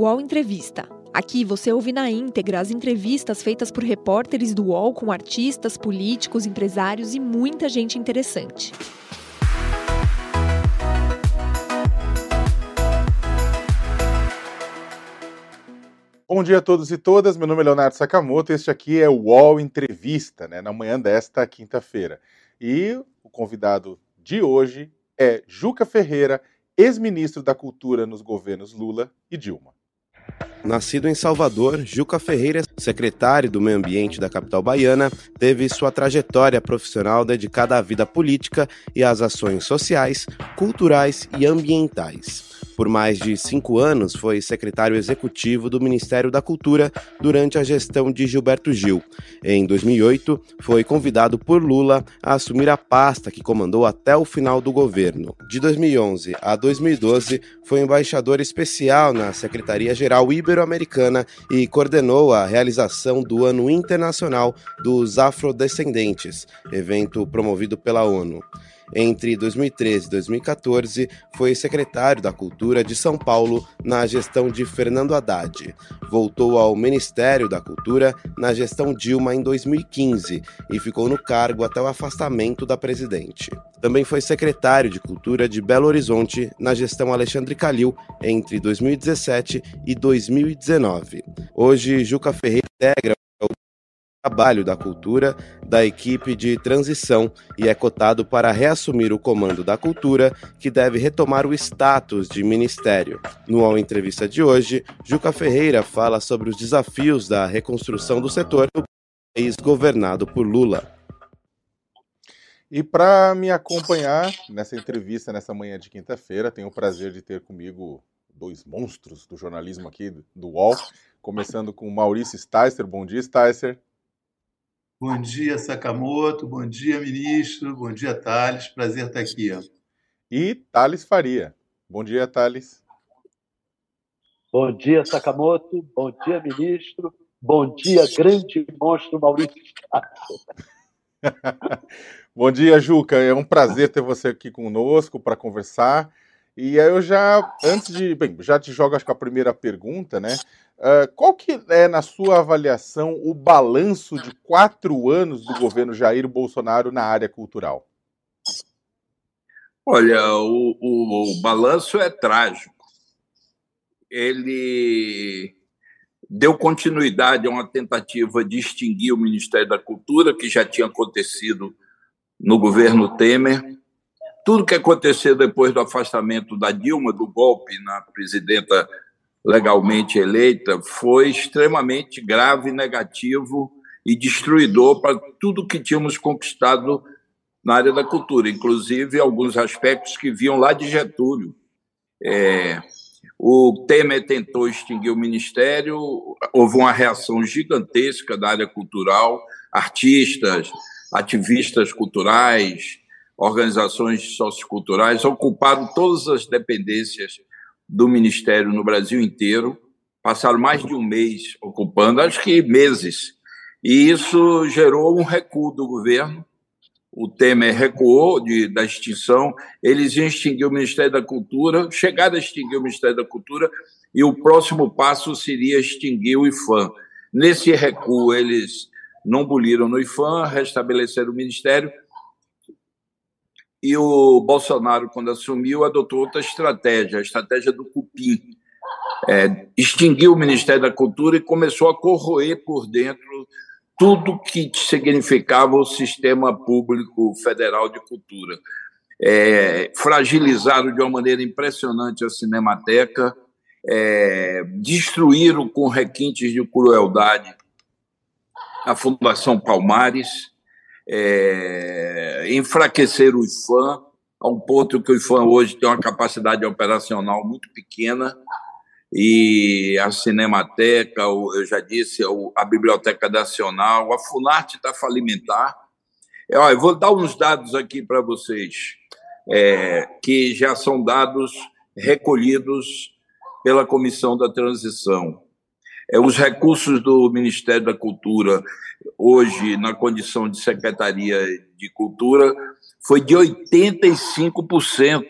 UOL Entrevista. Aqui você ouve na íntegra as entrevistas feitas por repórteres do UOL com artistas, políticos, empresários e muita gente interessante. Bom dia a todos e todas. Meu nome é Leonardo Sakamoto. Este aqui é o UOL Entrevista, né, na manhã desta quinta-feira. E o convidado de hoje é Juca Ferreira, ex-ministro da Cultura nos governos Lula e Dilma. Nascido em Salvador, Juca Ferreira, secretário do Meio Ambiente da capital baiana, teve sua trajetória profissional dedicada à vida política e às ações sociais, culturais e ambientais. Por mais de cinco anos, foi secretário executivo do Ministério da Cultura durante a gestão de Gilberto Gil. Em 2008, foi convidado por Lula a assumir a pasta que comandou até o final do governo. De 2011 a 2012, foi embaixador especial na Secretaria-Geral Ibero-Americana e coordenou a realização do Ano Internacional dos Afrodescendentes, evento promovido pela ONU. Entre 2013 e 2014, foi secretário da Cultura de São Paulo na gestão de Fernando Haddad. Voltou ao Ministério da Cultura na gestão Dilma em 2015 e ficou no cargo até o afastamento da presidente. Também foi secretário de Cultura de Belo Horizonte na gestão Alexandre Calil entre 2017 e 2019. Hoje, Juca Ferreira integra trabalho da cultura da equipe de transição e é cotado para reassumir o comando da cultura, que deve retomar o status de ministério. No All Entrevista de hoje, Juca Ferreira fala sobre os desafios da reconstrução do setor no país governado por Lula. E para me acompanhar nessa entrevista, nessa manhã de quinta-feira, tenho o prazer de ter comigo dois monstros do jornalismo aqui do UOL, começando com Maurício Sticer. Bom dia, Sticer. Bom dia, Sakamoto. Bom dia, ministro. Bom dia, Thales. Prazer estar aqui. E Thales Faria. Bom dia, Thales. Bom dia, Sakamoto. Bom dia, ministro. Bom dia, grande monstro Maurício. Bom dia, Juca. É um prazer ter você aqui conosco para conversar. E aí eu já, antes de, bem, já te jogo acho que a primeira pergunta, né? Uh, qual que é, na sua avaliação, o balanço de quatro anos do governo Jair Bolsonaro na área cultural? Olha, o, o, o balanço é trágico. Ele deu continuidade a uma tentativa de extinguir o Ministério da Cultura, que já tinha acontecido no governo Temer. Tudo que aconteceu depois do afastamento da Dilma, do golpe na presidenta legalmente eleita foi extremamente grave, negativo e destruidor para tudo que tínhamos conquistado na área da cultura, inclusive alguns aspectos que viam lá de Getúlio. É, o Temer tentou extinguir o ministério, houve uma reação gigantesca da área cultural, artistas, ativistas culturais, organizações socioculturais ocuparam todas as dependências do Ministério no Brasil inteiro, passaram mais de um mês ocupando, acho que meses, e isso gerou um recuo do governo. O Temer recuou de, da extinção, eles iam extinguir o Ministério da Cultura, chegaram a extinguir o Ministério da Cultura, e o próximo passo seria extinguir o IFAM. Nesse recuo, eles não boliram no IFAM, restabeleceram o Ministério, e o Bolsonaro, quando assumiu, adotou outra estratégia, a estratégia do cupim. É, extinguiu o Ministério da Cultura e começou a corroer por dentro tudo que significava o sistema público federal de cultura. É, fragilizaram de uma maneira impressionante a Cinemateca, é, destruíram com requintes de crueldade a Fundação Palmares, é, enfraquecer o IFAM, a um ponto que o IFAM hoje tem uma capacidade operacional muito pequena, e a Cinemateca, eu já disse, a Biblioteca Nacional, a Funarte está falimentar. É, eu vou dar uns dados aqui para vocês, é, que já são dados recolhidos pela Comissão da Transição. É, os recursos do Ministério da Cultura, hoje, na condição de Secretaria de Cultura, foi de 85%.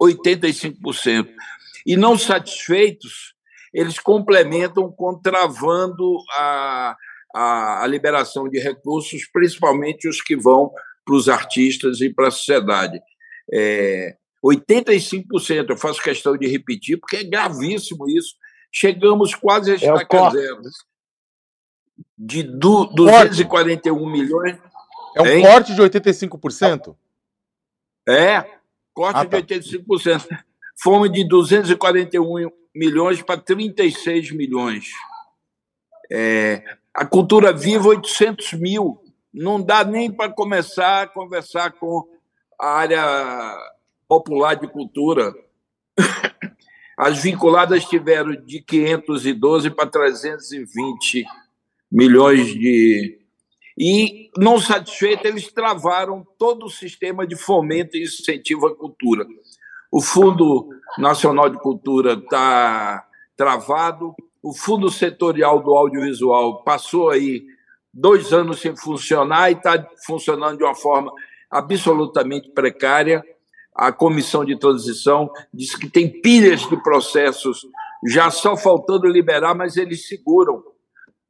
85%. E não satisfeitos, eles complementam contravando a, a, a liberação de recursos, principalmente os que vão para os artistas e para a sociedade. É, 85%, eu faço questão de repetir, porque é gravíssimo isso. Chegamos quase a estaca é zero. De du, 241 corte. milhões. É um hein? corte de 85%? É, corte ah, tá. de 85%. Fomos de 241 milhões para 36 milhões. É, a cultura viva, 800 mil. Não dá nem para começar a conversar com a área popular de cultura. As vinculadas tiveram de 512 para 320 milhões de. E, não satisfeito, eles travaram todo o sistema de fomento e incentivo à cultura. O Fundo Nacional de Cultura está travado, o Fundo Setorial do Audiovisual passou aí dois anos sem funcionar e está funcionando de uma forma absolutamente precária. A comissão de transição diz que tem pilhas de processos já só faltando liberar, mas eles seguram,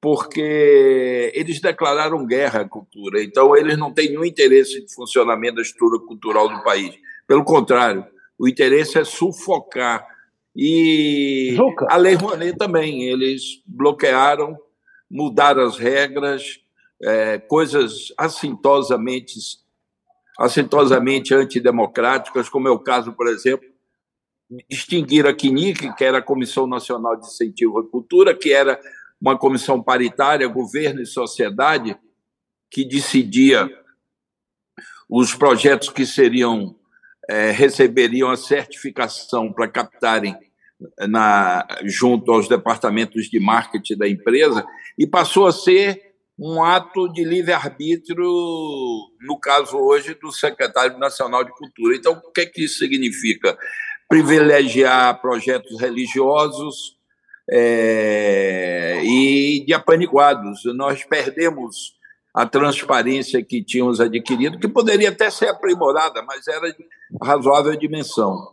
porque eles declararam guerra à cultura. Então, eles não têm nenhum interesse de funcionamento da estrutura cultural do país. Pelo contrário, o interesse é sufocar. E Juca. a Lei Rouanet também, eles bloquearam, mudaram as regras, é, coisas assintosamente, assintosamente antidemocráticas, como é o caso, por exemplo, extinguir a CNIC, que era a Comissão Nacional de Incentivo à Cultura, que era uma comissão paritária, governo e sociedade, que decidia os projetos que seriam é, receberiam a certificação para captarem na, junto aos departamentos de marketing da empresa e passou a ser um ato de livre-arbítrio, no caso hoje, do secretário nacional de Cultura. Então, o que, é que isso significa? Privilegiar projetos religiosos é, e de apaniguados. Nós perdemos a transparência que tínhamos adquirido, que poderia até ser aprimorada, mas era de razoável dimensão.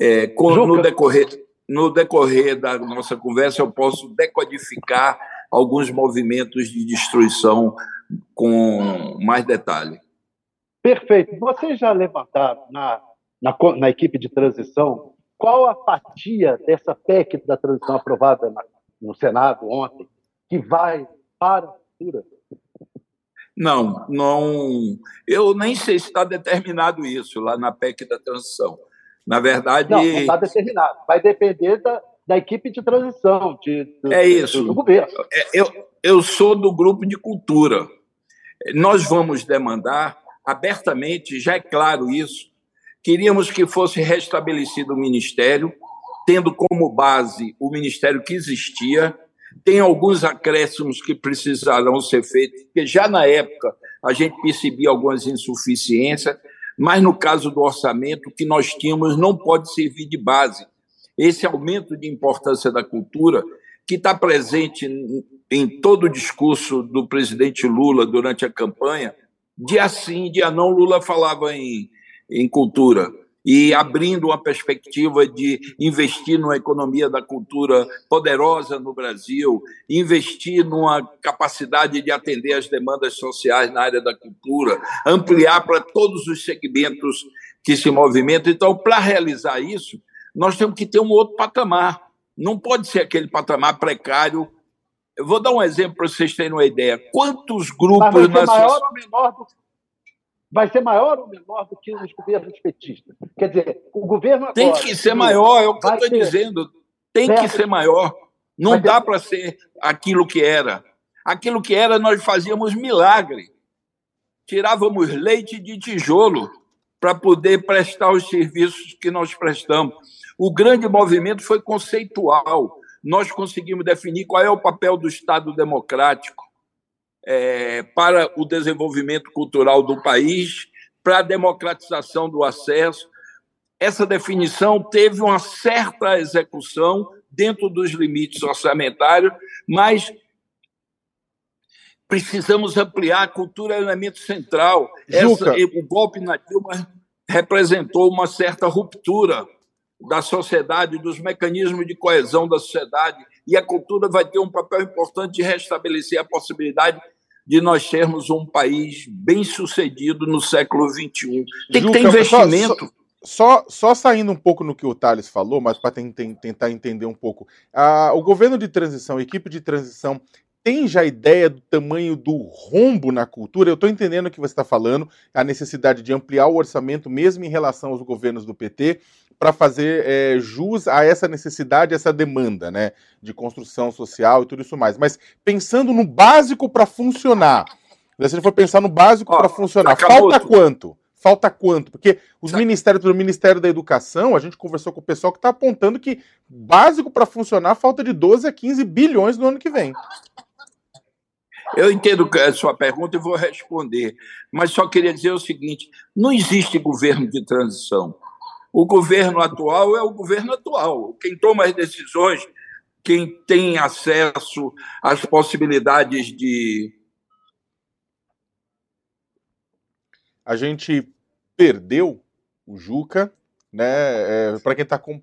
É, com, no, decorrer, no decorrer da nossa conversa, eu posso decodificar alguns movimentos de destruição com mais detalhe. Perfeito. Vocês já levantaram na, na, na equipe de transição qual a fatia dessa PEC da transição aprovada na, no Senado ontem que vai para a cultura? Não, não. Eu nem sei se está determinado isso lá na PEC da transição. Na verdade. Não, não está determinado. Vai depender da, da equipe de transição, de, do, é isso. do governo. É, eu, eu sou do grupo de cultura. Nós vamos demandar abertamente, já é claro isso, queríamos que fosse restabelecido o ministério, tendo como base o ministério que existia, tem alguns acréscimos que precisarão ser feitos, porque já na época a gente percebia algumas insuficiências, mas no caso do orçamento, o que nós tínhamos não pode servir de base. Esse aumento de importância da cultura, que está presente em todo o discurso do presidente Lula durante a campanha, dia sim, dia não, Lula falava em, em cultura e abrindo uma perspectiva de investir numa economia da cultura poderosa no Brasil, investir numa capacidade de atender as demandas sociais na área da cultura, ampliar para todos os segmentos que se movimentam. Então, para realizar isso, nós temos que ter um outro patamar. Não pode ser aquele patamar precário. Eu vou dar um exemplo para vocês terem uma ideia. Quantos grupos... Mas vai ser maior ou menor do vai ser maior ou menor do que os governos petistas. Quer dizer, o governo agora, Tem que ser maior, é o que eu estou dizendo. Tem que ser maior. Não dá para ser aquilo que era. Aquilo que era, nós fazíamos milagre. Tirávamos leite de tijolo para poder prestar os serviços que nós prestamos. O grande movimento foi conceitual. Nós conseguimos definir qual é o papel do Estado democrático é, para o desenvolvimento cultural do país, para a democratização do acesso. Essa definição teve uma certa execução dentro dos limites orçamentários, mas precisamos ampliar. A cultura é um elemento central. Essa, o golpe na Dilma representou uma certa ruptura da sociedade, dos mecanismos de coesão da sociedade, e a cultura vai ter um papel importante de restabelecer a possibilidade de nós termos um país bem sucedido no século XXI. Tem que ter investimento. Só, só, só, saindo um pouco no que o Thales falou, mas para tentar entender um pouco. Ah, o governo de transição, a equipe de transição, tem já ideia do tamanho do rombo na cultura? Eu estou entendendo o que você está falando, a necessidade de ampliar o orçamento, mesmo em relação aos governos do PT, para fazer é, jus a essa necessidade, essa demanda, né, de construção social e tudo isso mais. Mas pensando no básico para funcionar, se você for pensar no básico para funcionar, falta quanto? Falta quanto? Porque os ministérios do Ministério da Educação, a gente conversou com o pessoal que está apontando que básico para funcionar falta de 12 a 15 bilhões no ano que vem. Eu entendo a sua pergunta e vou responder, mas só queria dizer o seguinte: não existe governo de transição. O governo atual é o governo atual. Quem toma as decisões, quem tem acesso às possibilidades de. A gente perdeu o Juca, né? É, Para quem está com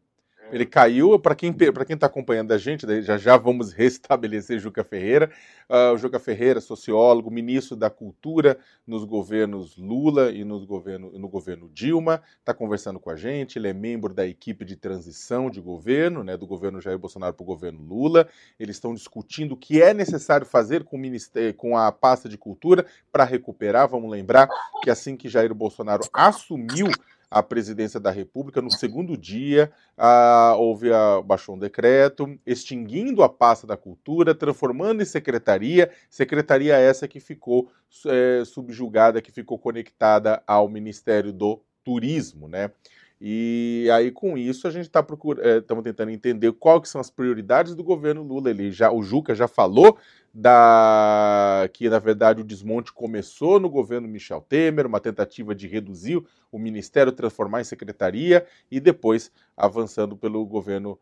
ele caiu, para quem quem está acompanhando a gente, já já vamos restabelecer Juca Ferreira. Uh, o Juca Ferreira, sociólogo, ministro da Cultura nos governos Lula e nos governo, no governo Dilma, está conversando com a gente. Ele é membro da equipe de transição de governo, né, do governo Jair Bolsonaro para o governo Lula. Eles estão discutindo o que é necessário fazer com, o ministério, com a pasta de cultura para recuperar. Vamos lembrar que assim que Jair Bolsonaro assumiu a presidência da República. No segundo dia, ah, houve a, baixou um decreto extinguindo a pasta da cultura, transformando em secretaria, secretaria essa que ficou é, subjugada, que ficou conectada ao Ministério do Turismo, né? E aí, com isso, a gente está procurando, estamos é, tentando entender quais que são as prioridades do governo Lula. Ele já, o Juca já falou da que, na verdade, o desmonte começou no governo Michel Temer, uma tentativa de reduzir o ministério, transformar em secretaria, e depois avançando pelo governo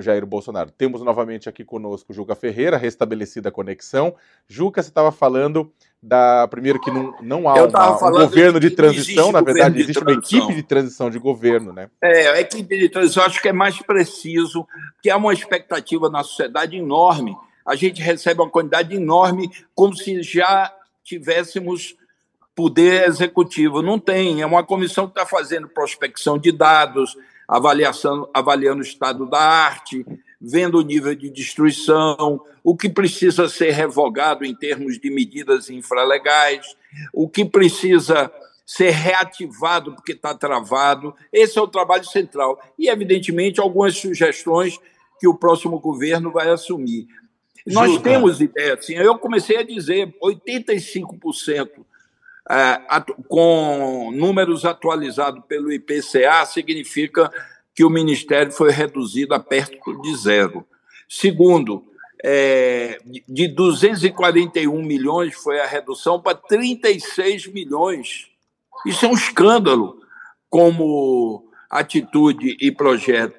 Jair Bolsonaro. Temos novamente aqui conosco Juca Ferreira, restabelecida a conexão. Juca, você estava falando da. Primeiro, que não, não há uma, um governo de transição, na verdade, existe uma equipe de transição de governo, né? É, a equipe de transição acho que é mais preciso, porque há uma expectativa na sociedade enorme a gente recebe uma quantidade enorme, como se já tivéssemos poder executivo. Não tem, é uma comissão que está fazendo prospecção de dados, avaliação, avaliando o estado da arte, vendo o nível de destruição, o que precisa ser revogado em termos de medidas infralegais, o que precisa ser reativado porque está travado. Esse é o trabalho central. E, evidentemente, algumas sugestões que o próximo governo vai assumir. Nós temos ideia, assim, eu comecei a dizer 85% é, com números atualizados pelo IPCA significa que o Ministério foi reduzido a perto de zero. Segundo, é, de 241 milhões foi a redução para 36 milhões. Isso é um escândalo como atitude e projeto.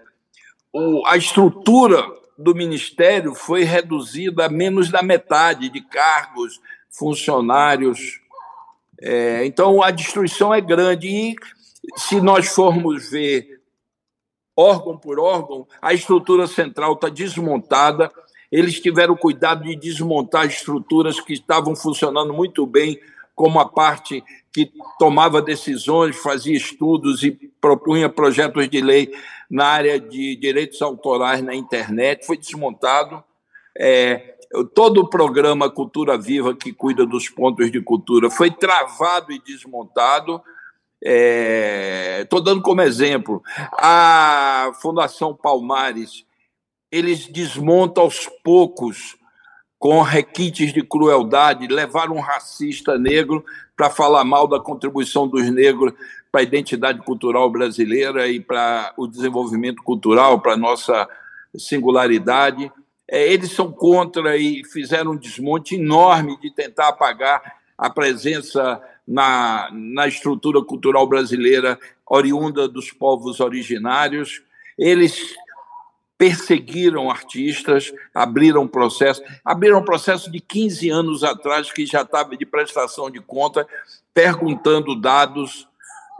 O, a estrutura do Ministério foi reduzida a menos da metade de cargos, funcionários. É, então, a destruição é grande. E, se nós formos ver órgão por órgão, a estrutura central está desmontada. Eles tiveram cuidado de desmontar estruturas que estavam funcionando muito bem, como a parte que tomava decisões, fazia estudos e propunha projetos de lei na área de direitos autorais na internet, foi desmontado. É, todo o programa Cultura Viva, que cuida dos pontos de cultura, foi travado e desmontado. Estou é, dando como exemplo a Fundação Palmares, eles desmontam aos poucos com requintes de crueldade, levaram um racista negro para falar mal da contribuição dos negros para a identidade cultural brasileira e para o desenvolvimento cultural, para a nossa singularidade. É, eles são contra e fizeram um desmonte enorme de tentar apagar a presença na, na estrutura cultural brasileira oriunda dos povos originários. Eles perseguiram artistas, abriram processo, abriram processo de 15 anos atrás que já estava de prestação de conta, perguntando dados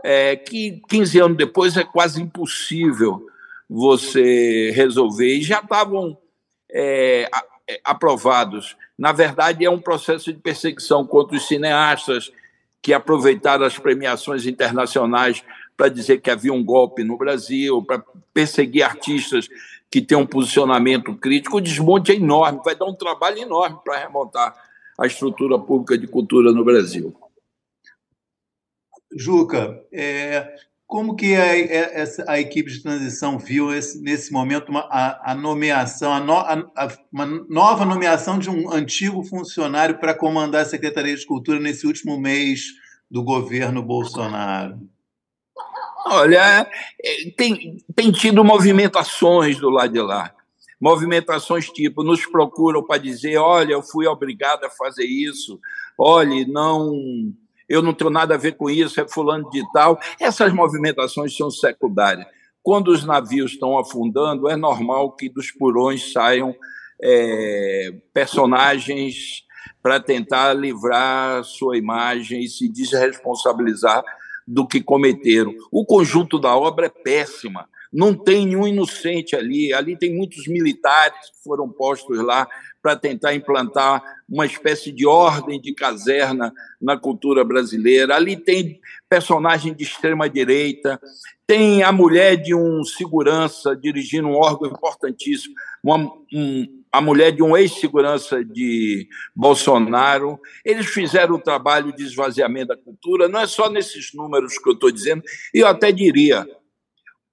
é, que 15 anos depois é quase impossível você resolver, e já estavam é, é, aprovados. Na verdade, é um processo de perseguição contra os cineastas que aproveitaram as premiações internacionais para dizer que havia um golpe no Brasil, para perseguir artistas que têm um posicionamento crítico. O desmonte é enorme, vai dar um trabalho enorme para remontar a estrutura pública de cultura no Brasil. Juca, é, como que a, é, a, equipe de transição viu esse, nesse momento uma, a, a, nomeação, a, no, uma nova nomeação de um antigo funcionário para comandar a Secretaria de Cultura nesse último mês do governo Bolsonaro? Olha, é, tem, tem tido movimentações do lado de lá. Movimentações tipo, nos procuram para dizer: olha, eu fui obrigado a fazer isso, olha, não eu não tenho nada a ver com isso, é fulano de tal. Essas movimentações são secundárias. Quando os navios estão afundando, é normal que dos porões saiam é, personagens para tentar livrar sua imagem e se desresponsabilizar do que cometeram. O conjunto da obra é péssima. Não tem nenhum inocente ali. Ali tem muitos militares que foram postos lá para tentar implantar uma espécie de ordem de caserna na cultura brasileira. Ali tem personagem de extrema direita, tem a mulher de um segurança dirigindo um órgão importantíssimo, uma, um, a mulher de um ex-segurança de Bolsonaro. Eles fizeram o trabalho de esvaziamento da cultura, não é só nesses números que eu estou dizendo, e eu até diria,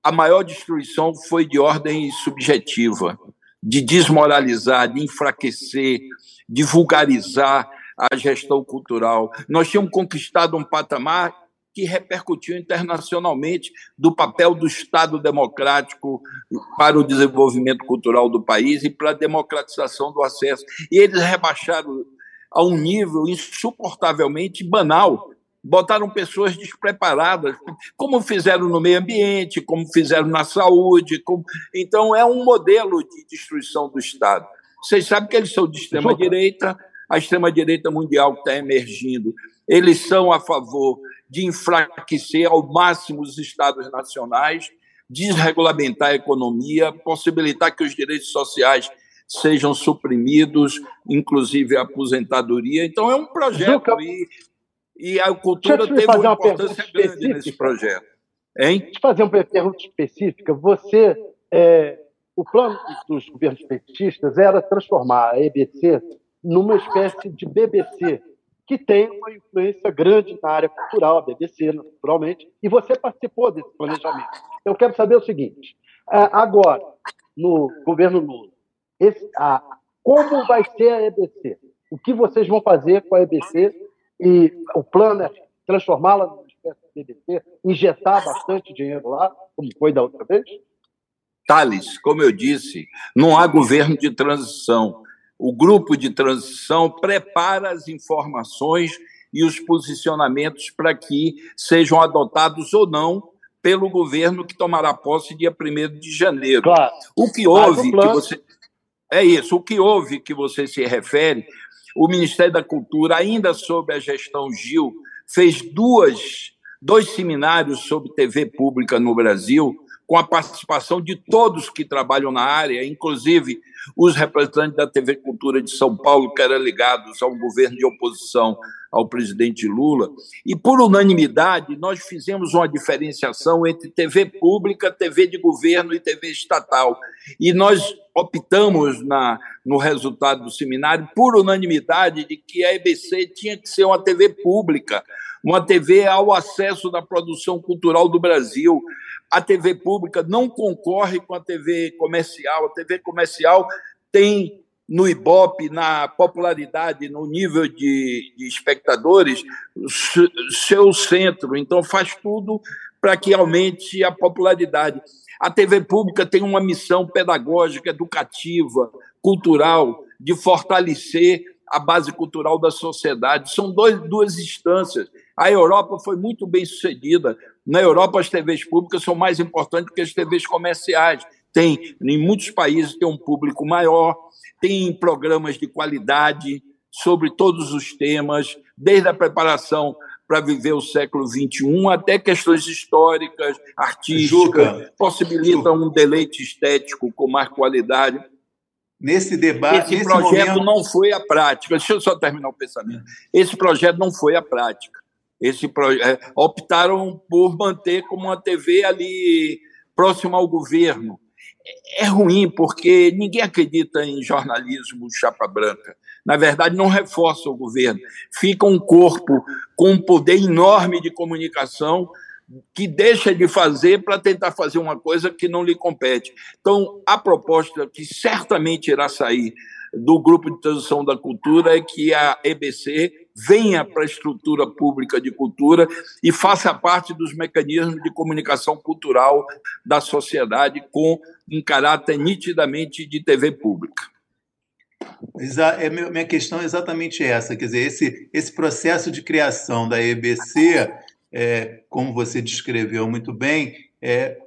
a maior destruição foi de ordem subjetiva de desmoralizar, de enfraquecer, de vulgarizar a gestão cultural. Nós tínhamos conquistado um patamar que repercutiu internacionalmente do papel do Estado democrático para o desenvolvimento cultural do país e para a democratização do acesso. E eles rebaixaram a um nível insuportavelmente banal botaram pessoas despreparadas, como fizeram no meio ambiente, como fizeram na saúde. Como... Então, é um modelo de destruição do Estado. Vocês sabem que eles são de extrema-direita, a extrema-direita mundial está emergindo. Eles são a favor de enfraquecer ao máximo os Estados nacionais, desregulamentar a economia, possibilitar que os direitos sociais sejam suprimidos, inclusive a aposentadoria. Então, é um projeto. E e a cultura teve uma importância grande nesse projeto. Hein? Deixa eu fazer uma pergunta específica. Você, é, o plano dos governos petistas era transformar a EBC numa espécie de BBC, que tem uma influência grande na área cultural, a BBC, naturalmente, e você participou desse planejamento. Eu quero saber o seguinte: é, agora, no governo Lula, esse, a, como vai ser a EBC? O que vocês vão fazer com a EBC e o plano é transformá-la numa espécie de BBC, injetar bastante dinheiro lá, como foi da outra vez? Thales, como eu disse, não há governo de transição. O grupo de transição prepara as informações e os posicionamentos para que sejam adotados ou não pelo governo que tomará posse dia 1 de janeiro. Claro. O que houve que você é isso, o que houve que você se refere o Ministério da Cultura, ainda sob a gestão Gil, fez duas, dois seminários sobre TV pública no Brasil, com a participação de todos que trabalham na área, inclusive os representantes da TV Cultura de São Paulo, que eram ligados ao governo de oposição ao presidente Lula. E, por unanimidade, nós fizemos uma diferenciação entre TV pública, TV de governo e TV estatal. E nós optamos na, no resultado do seminário, por unanimidade, de que a EBC tinha que ser uma TV pública, uma TV ao acesso da produção cultural do Brasil. A TV pública não concorre com a TV comercial. A TV comercial tem no Ibope, na popularidade, no nível de, de espectadores, seu centro. Então, faz tudo para que aumente a popularidade. A TV pública tem uma missão pedagógica, educativa, cultural, de fortalecer a base cultural da sociedade. São dois, duas instâncias. A Europa foi muito bem sucedida. Na Europa, as TVs públicas são mais importantes que as TVs comerciais. Tem, em muitos países, tem um público maior, tem programas de qualidade sobre todos os temas, desde a preparação para viver o século XXI, até questões históricas, artísticas, Juca, possibilitam Juca. um deleite estético com mais qualidade. Nesse debate. Esse projeto momento... não foi a prática. Deixa eu só terminar o pensamento. Esse projeto não foi a prática. Esse proje... É, optaram por manter como uma TV ali próxima ao governo. É ruim, porque ninguém acredita em jornalismo chapa branca. Na verdade, não reforça o governo. Fica um corpo com um poder enorme de comunicação que deixa de fazer para tentar fazer uma coisa que não lhe compete. Então, a proposta que certamente irá sair do grupo de transição da cultura é que a EBC venha para a estrutura pública de cultura e faça parte dos mecanismos de comunicação cultural da sociedade com um caráter nitidamente de TV pública. É, minha questão é exatamente essa, quer dizer, esse, esse processo de criação da EBC, é, como você descreveu muito bem, é,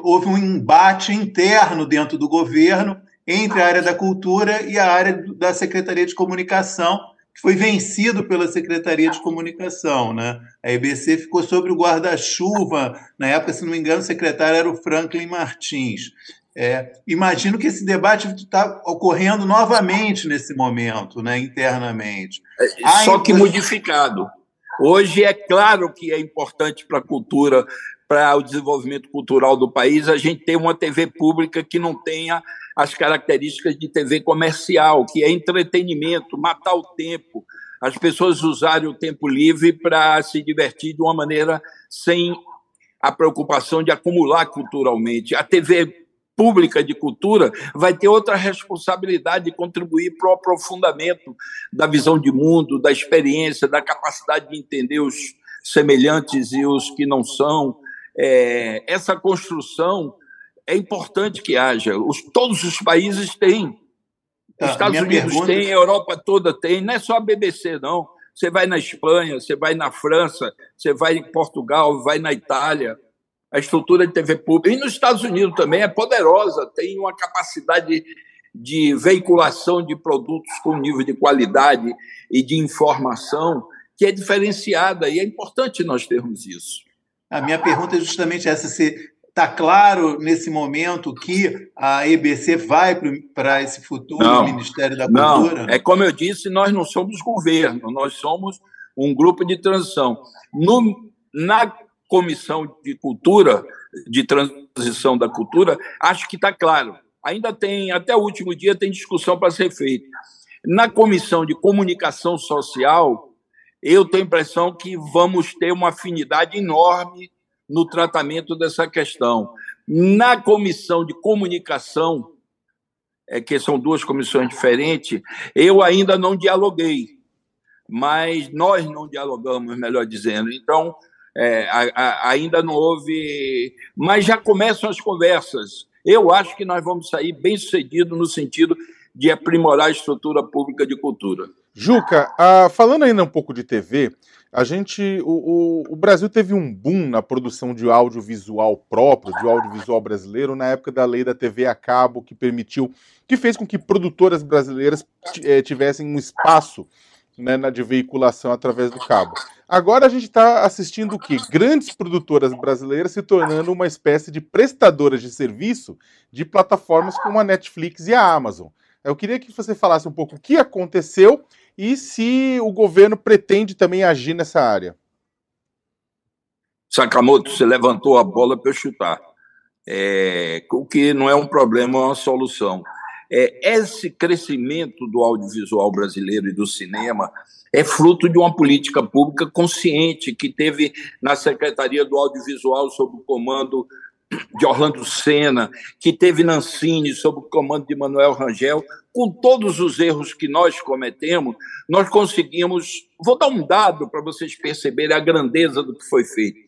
houve um embate interno dentro do governo entre a área da cultura e a área da Secretaria de Comunicação, foi vencido pela Secretaria de Comunicação. Né? A EBC ficou sobre o guarda-chuva, na época, se não me engano, o secretário era o Franklin Martins. É, imagino que esse debate está ocorrendo novamente nesse momento, né, internamente. É, só que modificado. Hoje é claro que é importante para a cultura, para o desenvolvimento cultural do país, a gente ter uma TV pública que não tenha as características de TV comercial, que é entretenimento, matar o tempo, as pessoas usarem o tempo livre para se divertir de uma maneira sem a preocupação de acumular culturalmente. A TV pública de cultura vai ter outra responsabilidade de contribuir para o aprofundamento da visão de mundo, da experiência, da capacidade de entender os semelhantes e os que não são. É, essa construção é importante que haja. Os, todos os países têm. Os ah, Estados Unidos pergunta... têm, a Europa toda tem. Não é só a BBC, não. Você vai na Espanha, você vai na França, você vai em Portugal, vai na Itália. A estrutura de TV pública. E nos Estados Unidos também é poderosa, tem uma capacidade de veiculação de produtos com nível de qualidade e de informação que é diferenciada, e é importante nós termos isso. A minha pergunta é justamente essa: se Está claro nesse momento que a EBC vai para esse futuro não, Ministério da Cultura? Não, é como eu disse, nós não somos governo, nós somos um grupo de transição. No, na Comissão de Cultura, de Transição da Cultura, acho que está claro. Ainda tem, até o último dia, tem discussão para ser feita. Na Comissão de Comunicação Social, eu tenho a impressão que vamos ter uma afinidade enorme no tratamento dessa questão. Na comissão de comunicação, é, que são duas comissões diferentes, eu ainda não dialoguei, mas nós não dialogamos, melhor dizendo. Então, é, a, a, ainda não houve. Mas já começam as conversas. Eu acho que nós vamos sair bem sucedido no sentido de aprimorar a estrutura pública de cultura. Juca, ah, falando ainda um pouco de TV, a gente, o, o, o, Brasil teve um boom na produção de audiovisual próprio, de audiovisual brasileiro, na época da lei da TV a cabo, que permitiu, que fez com que produtoras brasileiras eh, tivessem um espaço né, na de veiculação através do cabo. Agora a gente está assistindo o quê? Grandes produtoras brasileiras se tornando uma espécie de prestadoras de serviço de plataformas como a Netflix e a Amazon. Eu queria que você falasse um pouco o que aconteceu e se o governo pretende também agir nessa área. Sakamoto, você levantou a bola para eu chutar. É, o que não é um problema, é uma solução. É, esse crescimento do audiovisual brasileiro e do cinema é fruto de uma política pública consciente que teve na Secretaria do Audiovisual, sob o comando de Orlando Senna, que teve Nancini sob o comando de Manuel Rangel, com todos os erros que nós cometemos, nós conseguimos. Vou dar um dado para vocês perceberem a grandeza do que foi feito.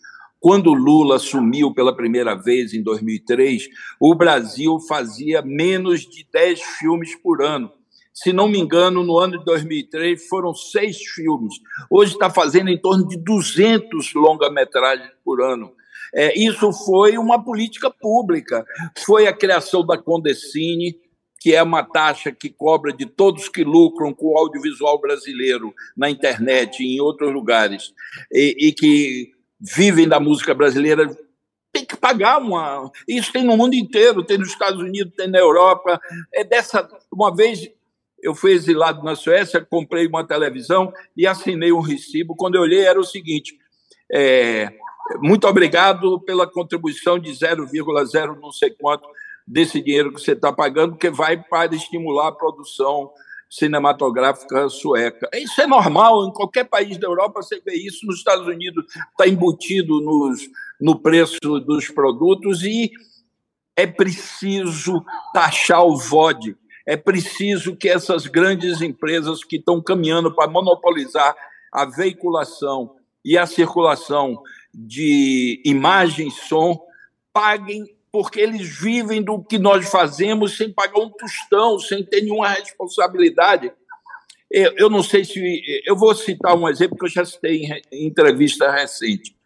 Quando Lula assumiu pela primeira vez em 2003, o Brasil fazia menos de 10 filmes por ano. Se não me engano, no ano de 2003 foram seis filmes. Hoje está fazendo em torno de 200 longa-metragens por ano. É, isso foi uma política pública. Foi a criação da Condecine, que é uma taxa que cobra de todos que lucram com o audiovisual brasileiro na internet e em outros lugares, e, e que vivem da música brasileira, tem que pagar uma. Isso tem no mundo inteiro, tem nos Estados Unidos, tem na Europa. É dessa. Uma vez eu fui exilado na Suécia, comprei uma televisão e assinei um recibo. Quando eu olhei, era o seguinte: é, muito obrigado pela contribuição de 0,0 não sei quanto desse dinheiro que você está pagando, que vai para estimular a produção cinematográfica sueca. Isso é normal, em qualquer país da Europa você vê isso, nos Estados Unidos está embutido nos, no preço dos produtos e é preciso taxar o VOD, é preciso que essas grandes empresas que estão caminhando para monopolizar a veiculação e a circulação de imagem som paguem porque eles vivem do que nós fazemos sem pagar um tostão, sem ter nenhuma responsabilidade. Eu, não sei se. Eu vou citar um exemplo que eu já citei em entrevista recente.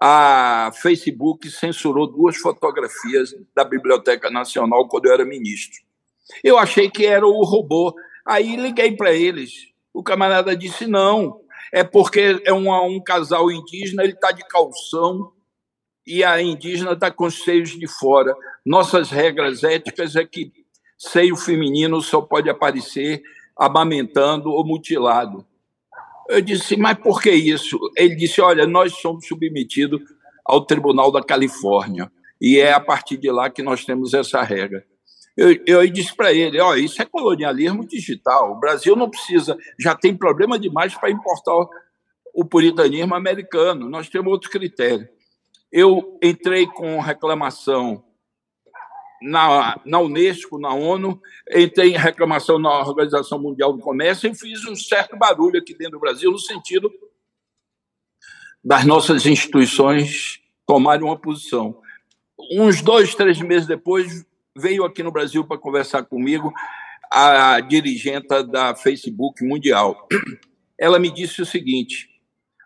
A Facebook censurou duas fotografias da Biblioteca Nacional quando eu era ministro. Eu achei que era o robô. Aí liguei para eles. O camarada disse: não, é porque é um, um casal indígena, ele está de calção, e a indígena está com os seios de fora. Nossas regras éticas é que seio feminino só pode aparecer amamentando ou mutilado. Eu disse, mas por que isso? Ele disse, olha, nós somos submetidos ao Tribunal da Califórnia e é a partir de lá que nós temos essa regra. Eu, eu disse para ele, ó, isso é colonialismo digital. O Brasil não precisa, já tem problema demais para importar o puritanismo americano. Nós temos outro critério. Eu entrei com reclamação na, na Unesco, na ONU, entrei em reclamação na Organização Mundial do Comércio e fiz um certo barulho aqui dentro do Brasil, no sentido das nossas instituições tomarem uma posição. Uns dois, três meses depois, veio aqui no Brasil para conversar comigo a dirigente da Facebook Mundial. Ela me disse o seguinte: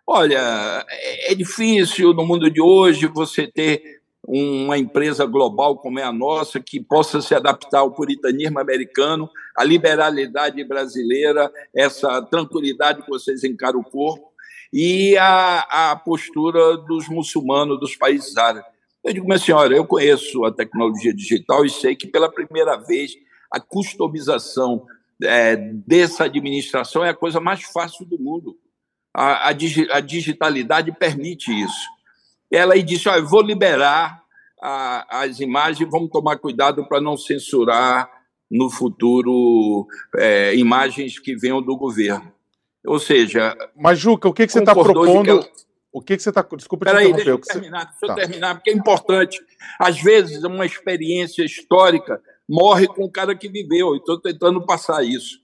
Olha, é, difícil no mundo de hoje você ter uma empresa global como é a nossa que possa se adaptar ao puritanismo americano, à liberalidade brasileira, essa tranquilidade que vocês encaram o corpo e a, a postura dos muçulmanos dos países árabes. Eu digo, minha senhora, eu conheço a tecnologia digital e sei que pela primeira vez a customização é, dessa administração é a coisa mais fácil do mundo a, a, a digitalidade permite isso. Ela aí disse: oh, vou liberar a, as imagens, vamos tomar cuidado para não censurar no futuro é, imagens que venham do governo. Ou seja. Mas, Juca, o que, que você está propondo? O que, que você está. Desculpa te Peraí, deixa eu terminar, deixa tá. eu terminar, porque é importante. Às vezes, uma experiência histórica morre com o cara que viveu. Estou tentando passar isso.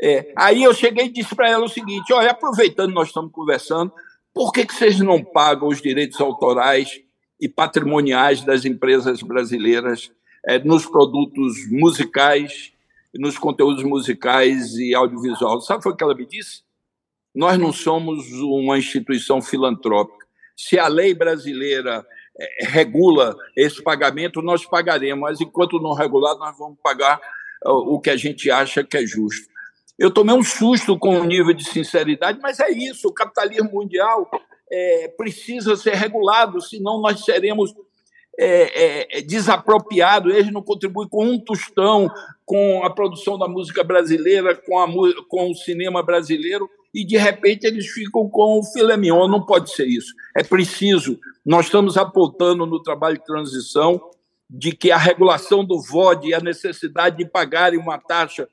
É, aí eu cheguei e disse para ela o seguinte: olha, aproveitando nós estamos conversando, por que, que vocês não pagam os direitos autorais e patrimoniais das empresas brasileiras é, nos produtos musicais, nos conteúdos musicais e audiovisual? Sabe o que ela me disse? Nós não somos uma instituição filantrópica. Se a lei brasileira é, regula esse pagamento, nós pagaremos, mas enquanto não regular, nós vamos pagar o que a gente acha que é justo. Eu tomei um susto com o nível de sinceridade, mas é isso: o capitalismo mundial é, precisa ser regulado, senão nós seremos é, é, é, desapropriados. Eles não contribuem com um tostão com a produção da música brasileira, com, a, com o cinema brasileiro, e de repente eles ficam com o filé mignon. Não pode ser isso. É preciso. Nós estamos apontando no trabalho de transição de que a regulação do VOD e a necessidade de pagarem uma taxa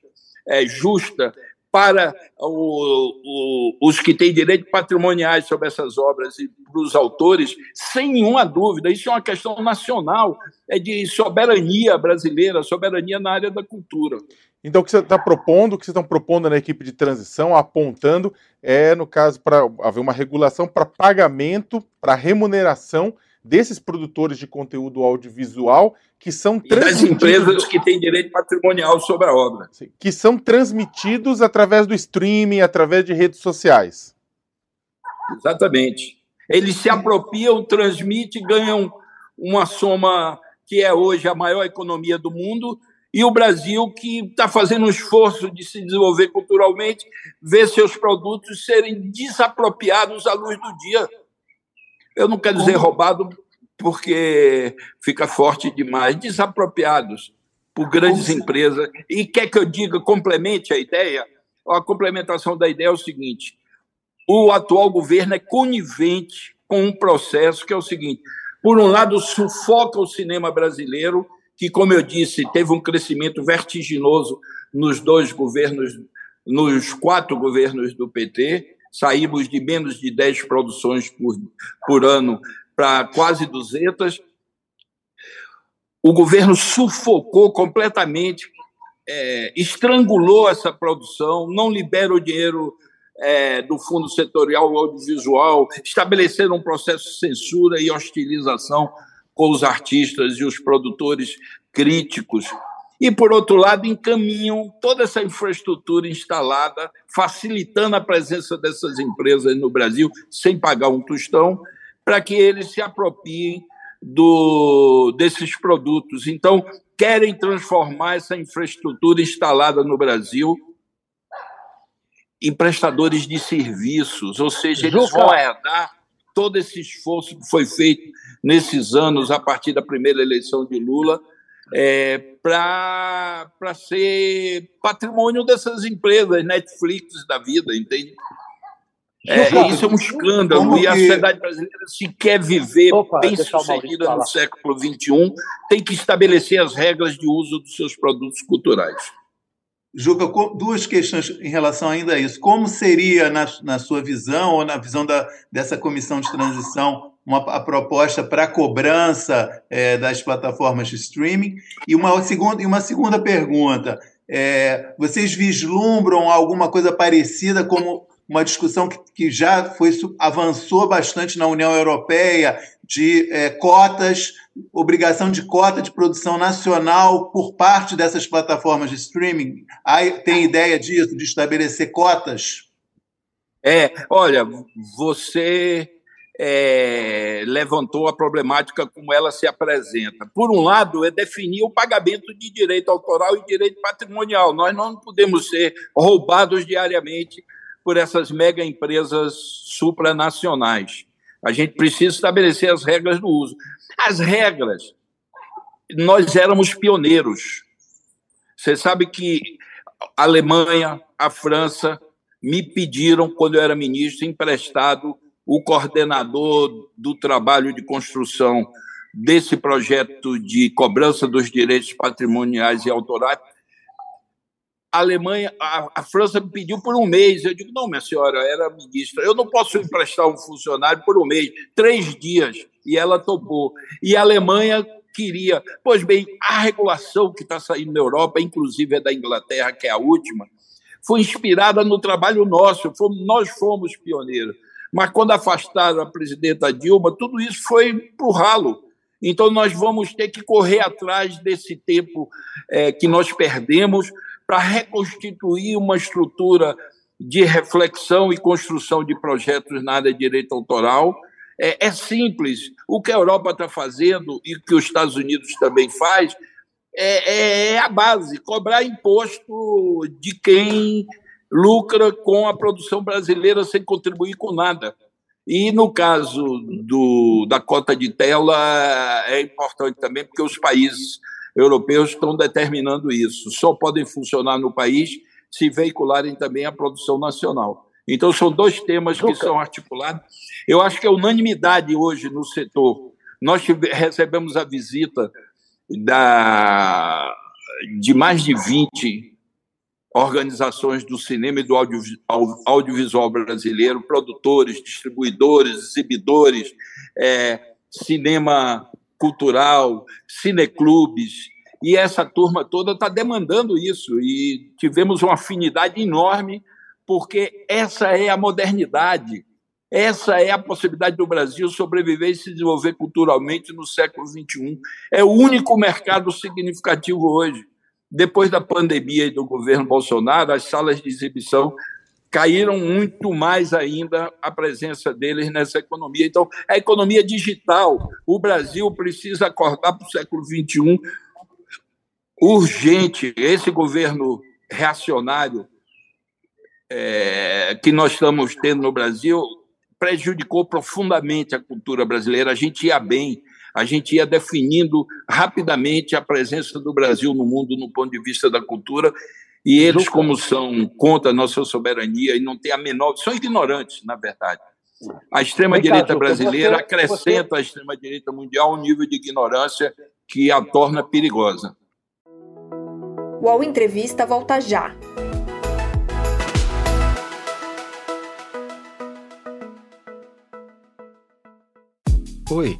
é, justa para o, o, os que têm direitos patrimoniais sobre essas obras e para os autores, sem nenhuma dúvida. Isso é uma questão nacional, é de soberania brasileira, soberania na área da cultura. Então, o que você está propondo, o que vocês estão propondo na equipe de transição, apontando, é, no caso, para haver uma regulação para pagamento, para remuneração desses produtores de conteúdo audiovisual que são transmitidos... das empresas que têm direito patrimonial sobre a obra. Que são transmitidos através do streaming, através de redes sociais. Exatamente. Eles se apropriam, transmitem, ganham uma soma que é hoje a maior economia do mundo e o Brasil, que está fazendo um esforço de se desenvolver culturalmente, vê seus produtos serem desapropriados à luz do dia. Eu não quero dizer roubado, porque fica forte demais, desapropriados por grandes empresas. E quer que eu diga, complemente a ideia? A complementação da ideia é o seguinte: o atual governo é conivente com um processo que é o seguinte: por um lado, sufoca o cinema brasileiro, que, como eu disse, teve um crescimento vertiginoso nos dois governos, nos quatro governos do PT. Saímos de menos de 10 produções por, por ano para quase 200. O governo sufocou completamente, é, estrangulou essa produção, não libera o dinheiro é, do Fundo Setorial Audiovisual, estabeleceram um processo de censura e hostilização com os artistas e os produtores críticos. E, por outro lado, encaminham toda essa infraestrutura instalada, facilitando a presença dessas empresas no Brasil, sem pagar um tostão, para que eles se apropriem do, desses produtos. Então, querem transformar essa infraestrutura instalada no Brasil em prestadores de serviços, ou seja, eles vão herdar todo esse esforço que foi feito nesses anos, a partir da primeira eleição de Lula, é, para ser patrimônio dessas empresas, Netflix da vida, entende? É, isso é um escândalo e a sociedade brasileira, se quer viver Opa, bem sucedida no século XXI, tem que estabelecer as regras de uso dos seus produtos culturais. Juca, duas questões em relação ainda a isso. Como seria, na, na sua visão, ou na visão da, dessa comissão de transição, uma, a proposta para cobrança é, das plataformas de streaming? E uma segunda, e uma segunda pergunta: é, vocês vislumbram alguma coisa parecida como uma discussão que, que já foi, avançou bastante na União Europeia de é, cotas, obrigação de cota de produção nacional por parte dessas plataformas de streaming. Aí, tem ideia disso, de estabelecer cotas? É, olha, você é, levantou a problemática como ela se apresenta. Por um lado, é definir o pagamento de direito autoral e direito patrimonial. Nós não podemos ser roubados diariamente por essas mega empresas supranacionais. A gente precisa estabelecer as regras do uso. As regras, nós éramos pioneiros. Você sabe que a Alemanha, a França me pediram, quando eu era ministro, emprestado o coordenador do trabalho de construção desse projeto de cobrança dos direitos patrimoniais e autorais a Alemanha, a, a, França me pediu por um mês. Eu digo, não, minha senhora, era ministra, eu não posso emprestar um funcionário por um mês, três dias. E ela topou. E a Alemanha queria. Pois bem, a regulação que está saindo na Europa, inclusive é da Inglaterra, que é a última, foi inspirada no trabalho nosso, fomos, nós fomos pioneiros. Mas quando afastaram a presidenta Dilma, tudo isso foi para o ralo. Então, nós vamos ter que correr atrás desse tempo é, que nós perdemos para reconstituir uma estrutura de reflexão e construção de projetos na área de direito autoral. É, é simples. O que a Europa está fazendo e que os Estados Unidos também faz é, é, é a base: cobrar imposto de quem lucra com a produção brasileira sem contribuir com nada. E no caso do, da cota de tela, é importante também, porque os países europeus estão determinando isso. Só podem funcionar no país se veicularem também a produção nacional. Então, são dois temas que são articulados. Eu acho que é unanimidade hoje no setor. Nós recebemos a visita da, de mais de 20 organizações do cinema e do audiovisual brasileiro, produtores, distribuidores, exibidores, é, cinema cultural, cineclubes, e essa turma toda está demandando isso, e tivemos uma afinidade enorme, porque essa é a modernidade, essa é a possibilidade do Brasil sobreviver e se desenvolver culturalmente no século XXI. É o único mercado significativo hoje. Depois da pandemia e do governo Bolsonaro, as salas de exibição caíram muito mais ainda a presença deles nessa economia. Então, a economia digital, o Brasil precisa acordar para o século XXI urgente. Esse governo reacionário é, que nós estamos tendo no Brasil prejudicou profundamente a cultura brasileira. A gente ia bem, a gente ia definindo rapidamente a presença do Brasil no mundo no ponto de vista da cultura. E eles, como são contra a nossa soberania e não têm a menor. são ignorantes, na verdade. A extrema-direita brasileira acrescenta à extrema-direita mundial um nível de ignorância que a torna perigosa. O UOL Entrevista volta já. Oi,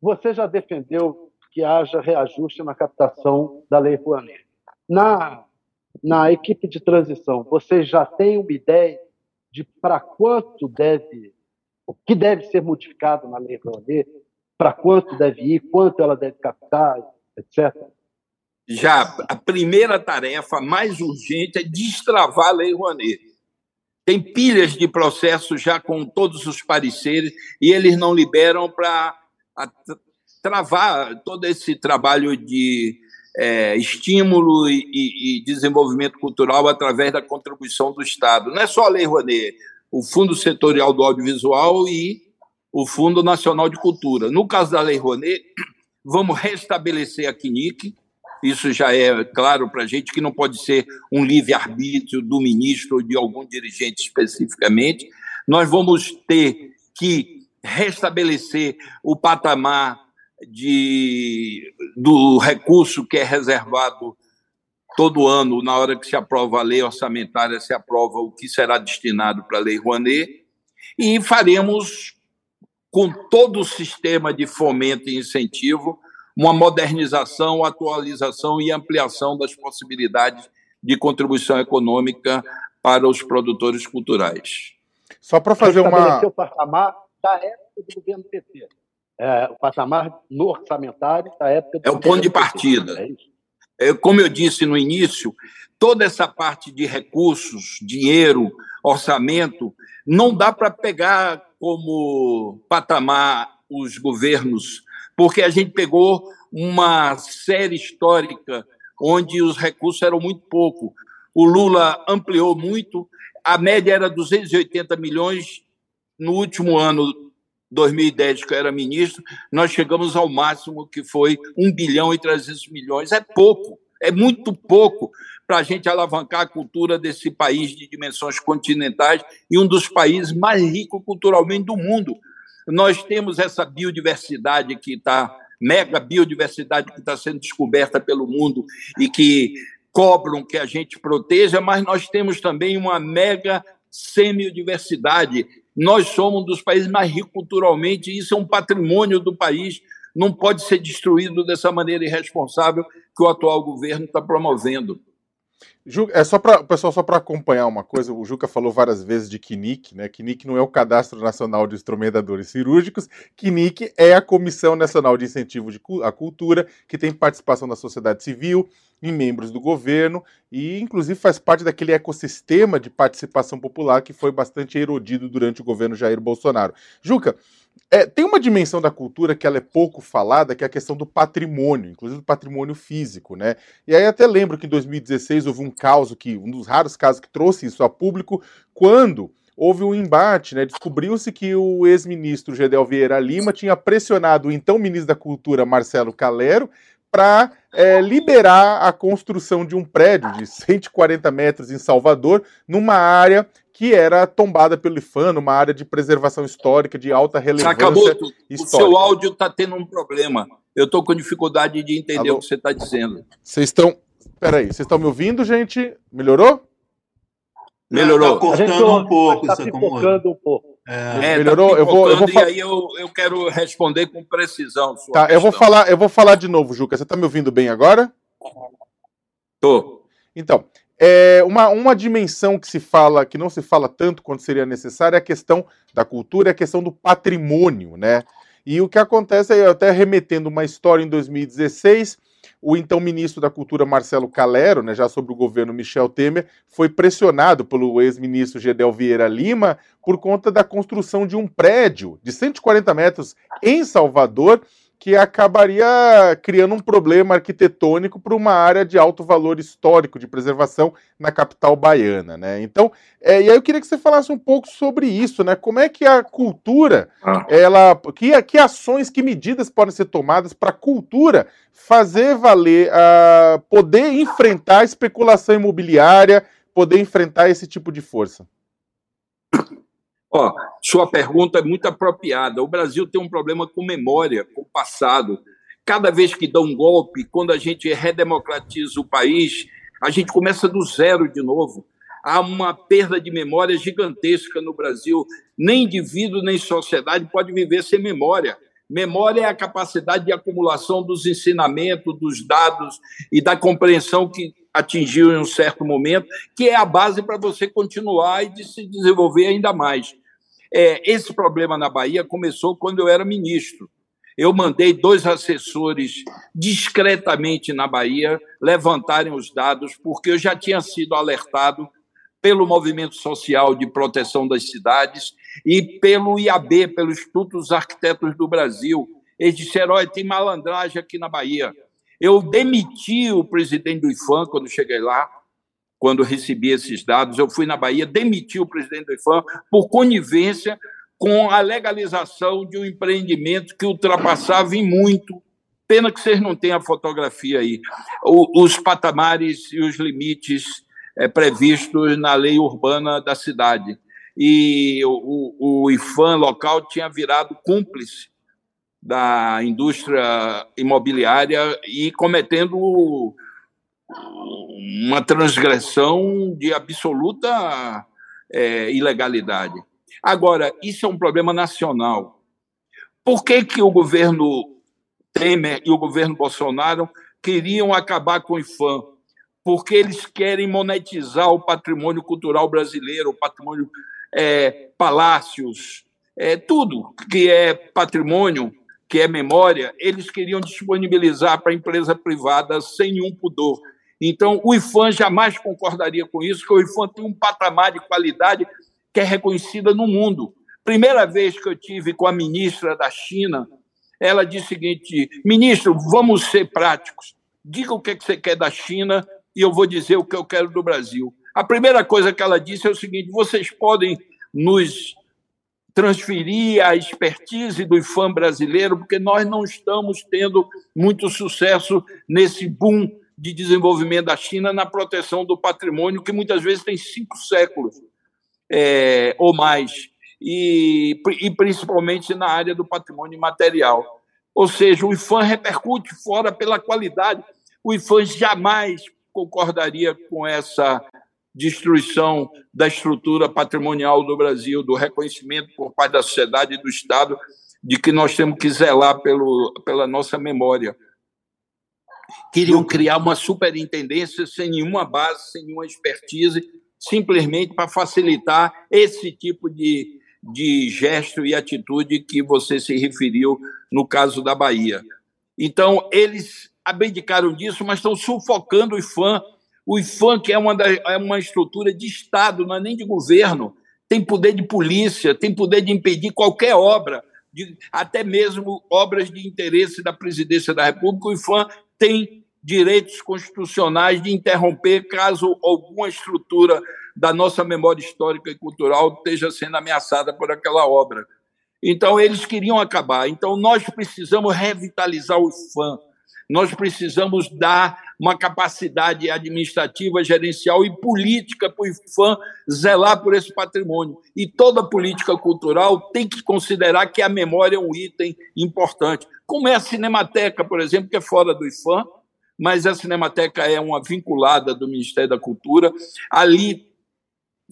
Você já defendeu que haja reajuste na captação da Lei Rouanet. Na, na equipe de transição, você já tem uma ideia de para quanto deve, o que deve ser modificado na Lei Rouanet, para quanto deve ir, quanto ela deve captar, etc. Já a primeira tarefa mais urgente é destravar a Lei Rouanet. Tem pilhas de processos já com todos os pareceres e eles não liberam para travar todo esse trabalho de é, estímulo e, e, e, desenvolvimento cultural através da contribuição do Estado. Não é só a Lei Rouanet, o Fundo Setorial do Audiovisual e o Fundo Nacional de Cultura. No caso da Lei Rouanet, vamos restabelecer a CNIC, isso já é claro para a gente que não pode ser um livre-arbítrio do ministro ou de algum dirigente especificamente. Nós vamos ter que restabelecer o patamar de, do recurso que é reservado todo ano, na hora que se aprova a lei orçamentária, se aprova o que será destinado para a Lei Rouanet, e faremos, com todo o sistema de fomento e incentivo, uma modernização, atualização e ampliação das possibilidades de contribuição econômica para os produtores culturais. Só para fazer uma. o patamar da época do governo PT é, o patamar no orçamentário da época. É o ponto de partida. É, é como eu disse no início, toda essa parte de recursos, dinheiro, orçamento, não dá para pegar como patamar os governos, porque a gente pegou uma série histórica onde os recursos eram muito pouco. O Lula ampliou muito, a média era 280 milhões no último ano 2010, que eu era ministro, nós chegamos ao máximo que foi 1 bilhão e 300 milhões. É pouco, é muito pouco para a gente alavancar a cultura desse país de dimensões continentais e um dos países mais ricos culturalmente do mundo. Nós temos essa biodiversidade que está, mega biodiversidade que está sendo descoberta pelo mundo e que cobram que a gente proteja, mas nós temos também uma mega semiodiversidade nós somos um dos países mais ricos culturalmente, e isso é um patrimônio do país, não pode ser destruído dessa maneira irresponsável que o atual governo está promovendo. É só para pessoal só para acompanhar uma coisa, o Juca falou várias vezes de KNIC, né? KNIC não é o Cadastro Nacional de Instrumentadores Cirúrgicos, KNIC é a Comissão Nacional de Incentivo à Cultura, que tem participação da sociedade civil, em membros do governo e, inclusive, faz parte daquele ecossistema de participação popular que foi bastante erodido durante o governo Jair Bolsonaro. Juca, é, tem uma dimensão da cultura que ela é pouco falada, que é a questão do patrimônio, inclusive do patrimônio físico, né? E aí até lembro que em 2016 houve um caso que, um dos raros casos que trouxe isso a público, quando houve um embate, né? Descobriu-se que o ex-ministro Gedel Vieira Lima tinha pressionado o então ministro da Cultura, Marcelo Calero, para é, liberar a construção de um prédio de 140 metros em Salvador, numa área que era tombada pelo IFAM, uma área de preservação histórica de alta relevância. Acabou, o seu áudio está tendo um problema. Eu estou com dificuldade de entender Alô? o que você está dizendo. Vocês estão. Peraí, vocês estão me ouvindo, gente? Melhorou? Melhorou. Está cortando um pouco, está pipocando um pouco. É, é, melhorou. Tá eu vou, eu vou e aí eu, eu quero responder com precisão. tá, questão. eu vou falar, eu vou falar de novo, Juca. Você está me ouvindo bem agora? Tô. Então, é uma, uma dimensão que se fala, que não se fala tanto quanto seria necessário, é a questão da cultura, é a questão do patrimônio, né? E o que acontece é, até remetendo uma história em 2016, o então ministro da Cultura Marcelo Calero, né, já sobre o governo Michel Temer, foi pressionado pelo ex-ministro Gedel Vieira Lima por conta da construção de um prédio de 140 metros em Salvador, que acabaria criando um problema arquitetônico para uma área de alto valor histórico de preservação na capital baiana, né? Então, é, e aí eu queria que você falasse um pouco sobre isso, né? Como é que a cultura, ah. ela, que, que ações, que medidas podem ser tomadas para a cultura fazer valer, uh, poder enfrentar a especulação imobiliária, poder enfrentar esse tipo de força? Ó, sua pergunta é muito apropriada. O Brasil tem um problema com memória, com o passado. Cada vez que dá um golpe, quando a gente redemocratiza o país, a gente começa do zero de novo. Há uma perda de memória gigantesca no Brasil. Nem indivíduo, nem sociedade pode viver sem memória. Memória é a capacidade de acumulação dos ensinamentos, dos dados e da compreensão que atingiu em um certo momento, que é a base para você continuar e de se desenvolver ainda mais. É, esse problema na Bahia começou quando eu era ministro. Eu mandei dois assessores discretamente na Bahia levantarem os dados, porque eu já tinha sido alertado pelo Movimento Social de Proteção das Cidades e pelo IAB, pelo Instituto dos Arquitetos do Brasil. Eles disseram: olha, tem malandragem aqui na Bahia. Eu demiti o presidente do IFAM quando cheguei lá, quando recebi esses dados. Eu fui na Bahia, demiti o presidente do IFAM por conivência com a legalização de um empreendimento que ultrapassava em muito. Pena que vocês não têm a fotografia aí. O, os patamares e os limites é, previstos na lei urbana da cidade. E o, o IFAM local tinha virado cúmplice da indústria imobiliária e cometendo uma transgressão de absoluta é, ilegalidade. Agora, isso é um problema nacional. Por que, que o governo Temer e o governo Bolsonaro queriam acabar com o IFAM? Porque eles querem monetizar o patrimônio cultural brasileiro, o patrimônio é, palácios, é, tudo que é patrimônio que é memória, eles queriam disponibilizar para a empresa privada sem nenhum pudor. Então, o IFAM jamais concordaria com isso, porque o IFAM tem um patamar de qualidade que é reconhecida no mundo. Primeira vez que eu tive com a ministra da China, ela disse o seguinte: ministro, vamos ser práticos. Diga o que, é que você quer da China e eu vou dizer o que eu quero do Brasil. A primeira coisa que ela disse é o seguinte: vocês podem nos transferir a expertise do IFAM brasileiro, porque nós não estamos tendo muito sucesso nesse boom de desenvolvimento da China na proteção do patrimônio, que muitas vezes tem cinco séculos é, ou mais, e, e principalmente na área do patrimônio material. Ou seja, o IFAM repercute fora pela qualidade. O IFAM jamais concordaria com essa destruição da estrutura patrimonial do Brasil, do reconhecimento por parte da sociedade e do Estado de que nós temos que zelar pelo, pela nossa memória. Queriam criar uma superintendência sem nenhuma base, sem nenhuma expertise, simplesmente para facilitar esse tipo de, de gesto e atitude que você se referiu no caso da Bahia. Então, eles abdicaram disso, mas estão sufocando os fãs o IFAM, que é uma, da, é uma estrutura de Estado, não é nem de governo, tem poder de polícia, tem poder de impedir qualquer obra, de, até mesmo obras de interesse da presidência da República. O IFAM tem direitos constitucionais de interromper caso alguma estrutura da nossa memória histórica e cultural esteja sendo ameaçada por aquela obra. Então, eles queriam acabar. Então, nós precisamos revitalizar o IFAM nós precisamos dar uma capacidade administrativa, gerencial e política para o IFAM zelar por esse patrimônio. E toda política cultural tem que considerar que a memória é um item importante. Como é a Cinemateca, por exemplo, que é fora do IFAM, mas a Cinemateca é uma vinculada do Ministério da Cultura. Ali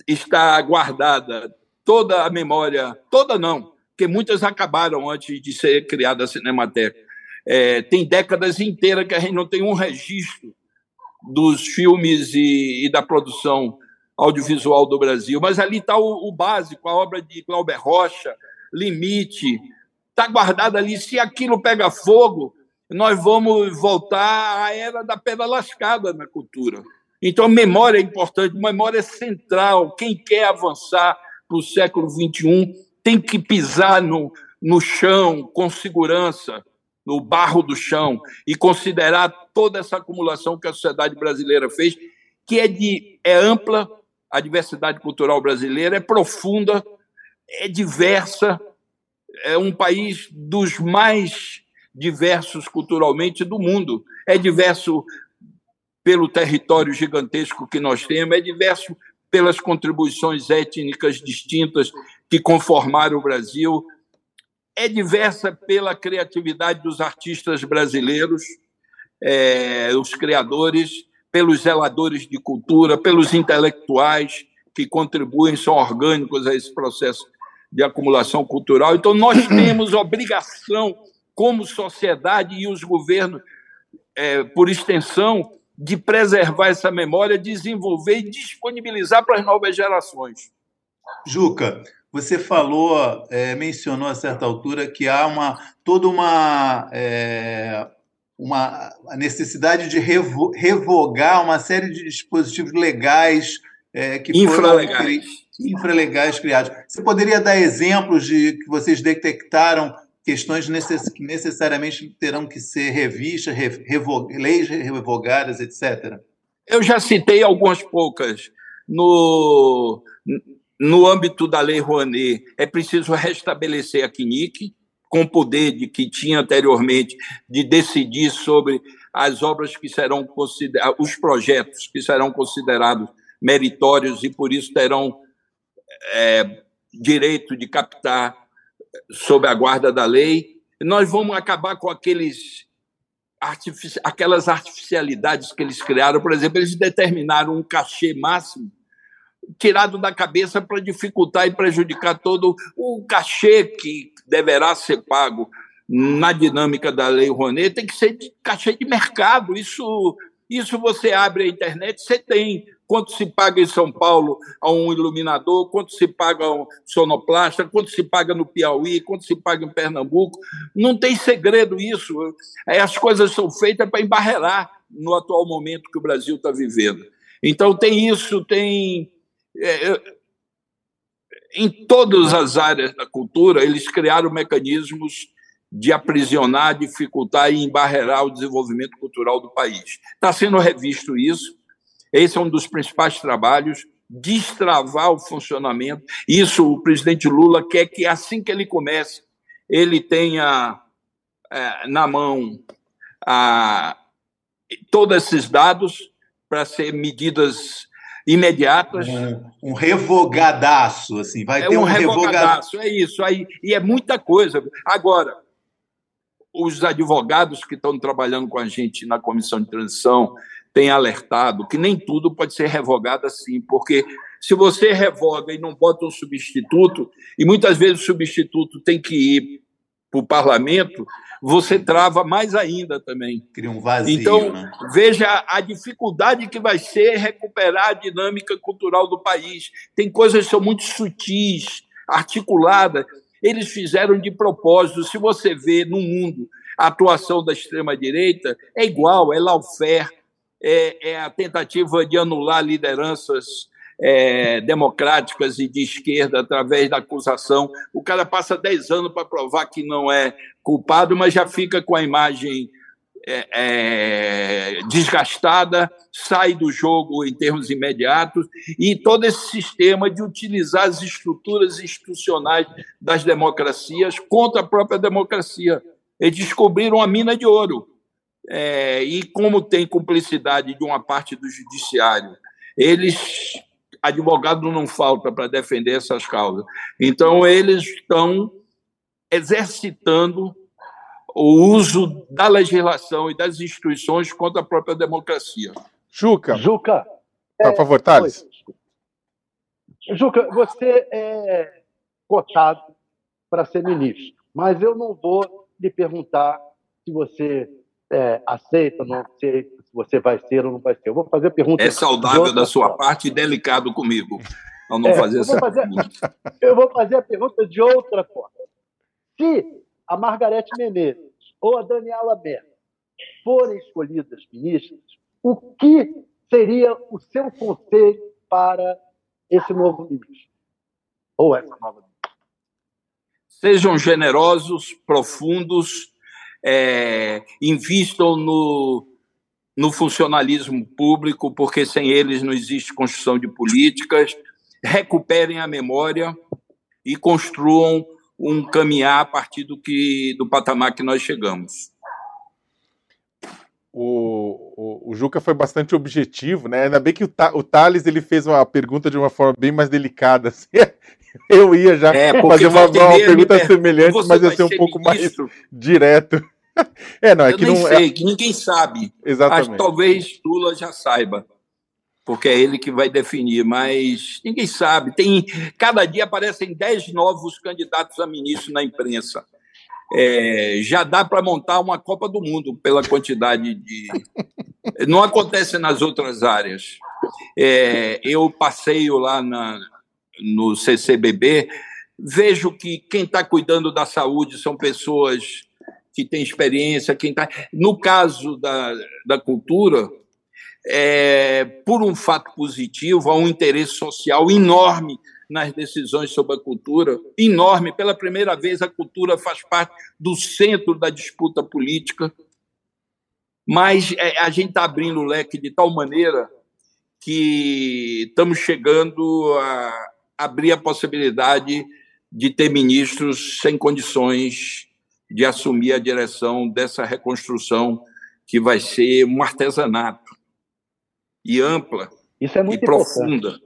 está guardada toda a memória, toda não, porque muitas acabaram antes de ser criada a Cinemateca é, tem décadas inteiras que a gente não tem um registro dos filmes e, e da produção audiovisual do Brasil. Mas ali está o, o, básico, a obra de Glauber Rocha, Limite, está guardado ali. Se aquilo pega fogo, nós vamos voltar à era da pedra lascada na cultura. Então, memória é importante, memória é central. Quem quer avançar para o século XXI tem que pisar no, no chão com segurança, no barro do chão, e considerar toda essa acumulação que a sociedade brasileira fez, que é, de, é ampla, a diversidade cultural brasileira é profunda, é diversa, é um país dos mais diversos culturalmente do mundo. É diverso pelo território gigantesco que nós temos, é diverso pelas contribuições étnicas distintas que conformaram o Brasil, é diversa pela criatividade dos artistas brasileiros, é, os criadores, pelos zeladores de cultura, pelos intelectuais que contribuem, são orgânicos a esse processo de acumulação cultural. Então, nós temos obrigação, como sociedade e os governos, é, por extensão, de preservar essa memória, desenvolver e disponibilizar para as novas gerações. Juca, você falou, é, mencionou a certa altura que há uma toda uma é, uma a necessidade de revo, revogar uma série de dispositivos legais é, que infralegais. foram infralegais criados. Você poderia dar exemplos de que vocês detectaram questões necess, que necessariamente terão que ser revistas, revo, leis revogadas, etc. Eu já citei algumas poucas. No, no âmbito da Lei Rouanet, é preciso restabelecer a CNIC, com o poder de que tinha anteriormente de decidir sobre as obras que serão considerados, os projetos que serão considerados meritórios e por isso terão é, direito de captar sob a guarda da lei. Nós vamos acabar com aqueles artifici aquelas artificialidades que eles criaram. Por exemplo, eles determinaram um cachê máximo tirado da cabeça para dificultar e prejudicar todo o cachê que deverá ser pago na dinâmica da Lei Rouanet tem que ser de cachê de mercado. Isso, isso você abre a internet, você tem quanto se paga em São Paulo a um iluminador, quanto se paga a um sonoplasta, quanto se paga no Piauí, quanto se paga em Pernambuco. Não tem segredo isso. As coisas são feitas para embarrear no atual momento que o Brasil está vivendo. Então tem isso, tem é, em todas as áreas da cultura, eles criaram mecanismos de aprisionar, dificultar e embarrear o desenvolvimento cultural do país. Está sendo revisto isso. Esse é um dos principais trabalhos, destravar o funcionamento. Isso o presidente Lula quer que, assim que ele comece, ele tenha é, na mão a, todos esses dados para ser medidas imediatas. Um, um revogadaço, assim, vai é ter um, um revogadaço. É isso aí. E é muita coisa. Agora, os advogados que estão trabalhando com a gente na comissão de transição têm alertado que nem tudo pode ser revogado assim, porque se você revoga e não bota um substituto, e muitas vezes o substituto tem que ir para o parlamento, você trava mais ainda também. Cria um vazio. Então, né? veja a dificuldade que vai ser recuperar a dinâmica cultural do país. Tem coisas que são muito sutis, articuladas. Eles fizeram de propósito. Se você vê no mundo a atuação da extrema-direita, é igual, é lawfare, é, é a tentativa de anular lideranças é, democráticas e de esquerda através da acusação. O cara passa 10 anos para provar que não é culpado, mas já fica com a imagem é, é, desgastada, sai do jogo em termos imediatos, e todo esse sistema de utilizar as estruturas institucionais das democracias contra a própria democracia. Eles descobriram a mina de ouro. É, e como tem cumplicidade de uma parte do judiciário, eles advogado não falta para defender essas causas. Então, eles estão exercitando o uso da legislação e das instituições contra a própria democracia. Juca. Juca. Por é, favor, Thales. Juca, você é cotado para ser ministro, mas eu não vou lhe perguntar se você é, aceita, não aceita, você vai ser ou não vai ser. Eu vou fazer a pergunta. É saudável da sua forma. parte e delicado comigo ao não É, fazer eu essa vou fazer- pergunta. Eu vou fazer a pergunta de outra forma. Se a Margarete Menezes ou a Daniela Merkel forem escolhidas ministras, o que seria o seu conselho para esse novo ministro? Ou essa nova ministra? Sejam generosos, profundos, é, invistam no, no funcionalismo público, porque sem eles não existe construção de políticas, recuperem a memória e construam um caminhar a partir do, que, do patamar que nós chegamos. O, o, o Juca foi bastante objetivo, né? Ainda bem que o, o Thales ele fez uma pergunta de uma forma bem mais delicada. assim. Eu ia já É, fazer uma, uma pergunta per- semelhante, Você mas ia ser um pouco mais ministro? direto. É, não, é Eu que nem não sei, que ninguém sabe. é. Exatamente. talvez Lula já saiba, porque é ele que vai definir, mas ninguém sabe. Tem cada dia aparecem dez novos candidatos a ministro na imprensa. É, já dá para montar uma Copa do Mundo pela quantidade de. Não acontece nas outras áreas. É, eu passeio lá na, no CCBB, vejo que quem está cuidando da saúde são pessoas que têm experiência, quem está. No caso da, da cultura, é, por um fato positivo, há um interesse social enorme nas decisões sobre a cultura, enorme. Pela primeira vez, a cultura faz parte do centro da disputa política. Mas é, a gente está abrindo o leque de tal maneira que estamos chegando a abrir a possibilidade de ter ministros sem condições de assumir a direção dessa reconstrução que vai ser um artesanato e ampla Isso é e muito importante. profunda.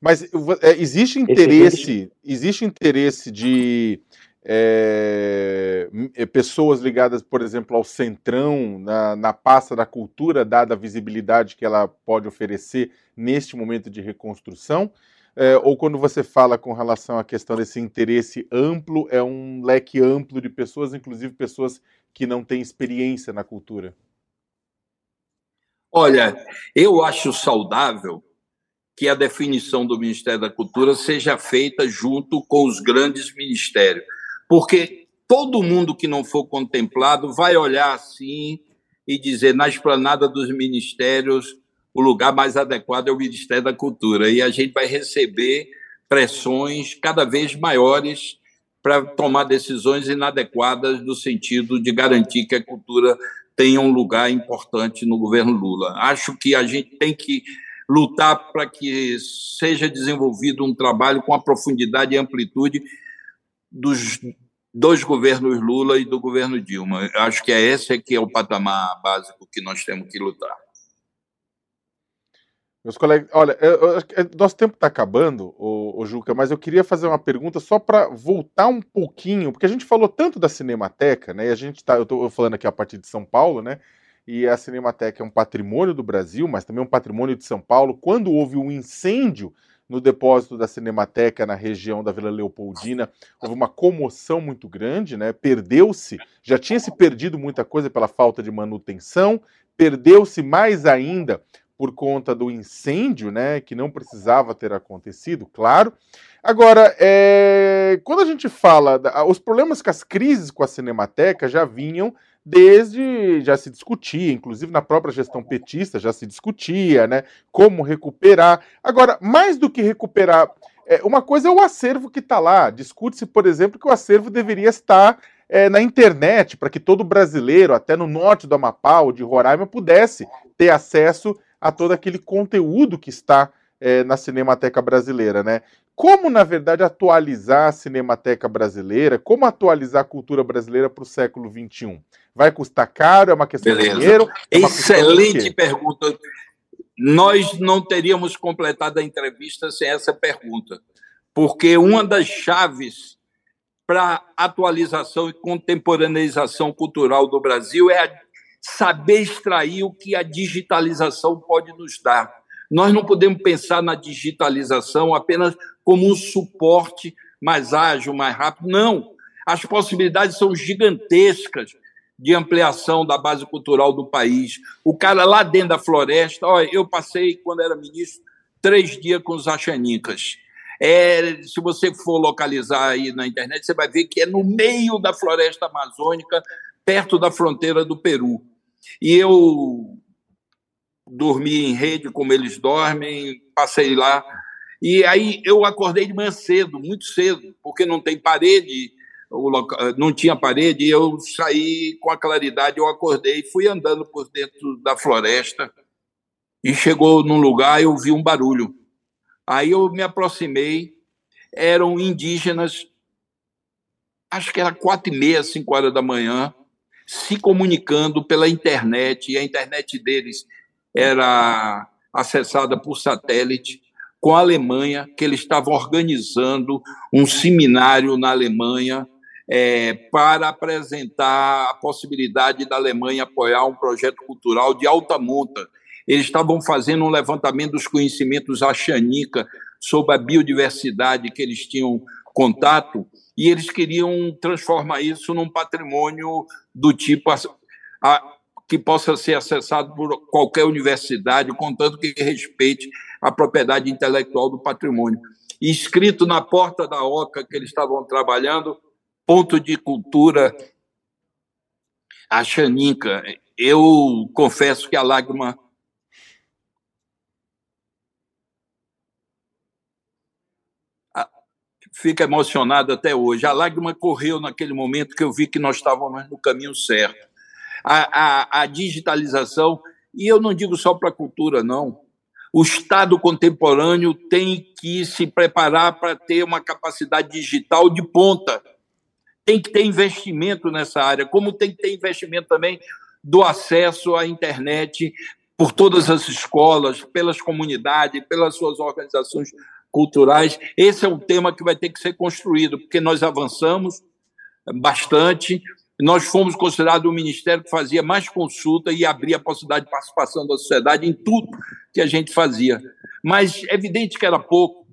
Mas é, existe interesse, existe interesse de é, é, pessoas ligadas, por exemplo, ao centrão na, na pasta da cultura, dada a visibilidade que ela pode oferecer neste momento de reconstrução? É, ou quando você fala com relação à questão desse interesse amplo, é um leque amplo de pessoas, inclusive pessoas que não têm experiência na cultura? Olha, eu acho saudável que a definição do Ministério da Cultura seja feita junto com os grandes ministérios, porque todo mundo que não for contemplado vai olhar assim e dizer na esplanada dos ministérios o lugar mais adequado é o Ministério da Cultura e a gente vai receber pressões cada vez maiores para tomar decisões inadequadas no sentido de garantir que a cultura tenha um lugar importante no governo Lula. Acho que a gente tem que lutar para que seja desenvolvido um trabalho com a profundidade e amplitude dos dois governos Lula e do governo Dilma. Acho que é esse que é o patamar básico que nós temos que lutar. Meus colegas, olha, eu- eu é, nosso tempo está acabando, o, Juca, mas eu queria fazer uma pergunta só para voltar um pouquinho, porque a gente falou tanto da Cinemateca, né? E a gente tá, eu estou falando aqui a partir de São Paulo, né? E a Cinemateca é um patrimônio do Brasil, mas também um patrimônio de São Paulo. Quando houve um incêndio no depósito da Cinemateca na região da Vila Leopoldina, houve uma comoção muito grande, né? Perdeu-se, já tinha se perdido muita coisa pela falta de manutenção, perdeu-se mais ainda por conta do incêndio, né, que não precisava ter acontecido, claro. Agora, é, quando a gente fala, da, os problemas com as crises com a Cinemateca já vinham desde, já se discutia, inclusive na própria gestão petista já se discutia, né, como recuperar. Agora, mais do que recuperar, é, uma coisa é o acervo que está lá. Discute-se, por exemplo, que o acervo deveria estar é, na internet, para que todo brasileiro, até no norte do Amapá ou de Roraima, pudesse ter acesso a todo aquele conteúdo que está é, na Cinemateca Brasileira, né? Como, na verdade, atualizar a Cinemateca Brasileira, como atualizar a cultura brasileira para o século XXI? Vai custar caro? É uma questão Beleza. de dinheiro? É Excelente pergunta. Nós não teríamos completado a entrevista sem essa pergunta, porque uma das chaves para atualização e contemporaneização cultural do Brasil é a saber extrair o que a digitalização pode nos dar. Nós não podemos pensar na digitalização apenas como um suporte mais ágil, mais rápido. Não. As possibilidades são gigantescas de ampliação da base cultural do país. O cara lá dentro da floresta, olha, eu passei, quando era ministro, três dias com os achanicas. É, se você for localizar aí na internet, você vai ver que é no meio da floresta amazônica, perto da fronteira do Peru. E eu dormi em rede como eles dormem, passei lá. E aí eu acordei de manhã cedo, muito cedo, porque não tem parede, não tinha parede, e eu saí com a claridade, eu acordei, fui andando por dentro da floresta e chegou num lugar eu vi um barulho. Aí eu me aproximei, eram indígenas, acho que era quatro e meia, cinco horas da manhã, se comunicando pela internet, e a internet deles era acessada por satélite, com a Alemanha, que eles estavam organizando um seminário na Alemanha é, para apresentar a possibilidade da Alemanha apoiar um projeto cultural de alta monta. Eles estavam fazendo um levantamento dos conhecimentos axanica sobre a biodiversidade que eles tinham contato e eles queriam transformar isso num patrimônio do tipo a, a, que possa ser acessado por qualquer universidade, contanto que respeite a propriedade intelectual do patrimônio. E escrito na porta da OCA que eles estavam trabalhando, ponto de cultura a Xaninca. Eu confesso que a lágrima fica emocionado até hoje. A lágrima correu naquele momento que eu vi que nós estávamos no caminho certo. A, a, a digitalização, e eu não digo só para a cultura, não. O Estado contemporâneo tem que se preparar para ter uma capacidade digital de ponta. Tem que ter investimento nessa área, como tem que ter investimento também do acesso à internet por todas as escolas, pelas comunidades, pelas suas organizações culturais. Esse é um tema que vai ter que ser construído, porque nós avançamos bastante. Nós fomos considerados o ministério que fazia mais consulta e abria a possibilidade de participação da sociedade em tudo que a gente fazia. Mas é evidente que era pouco.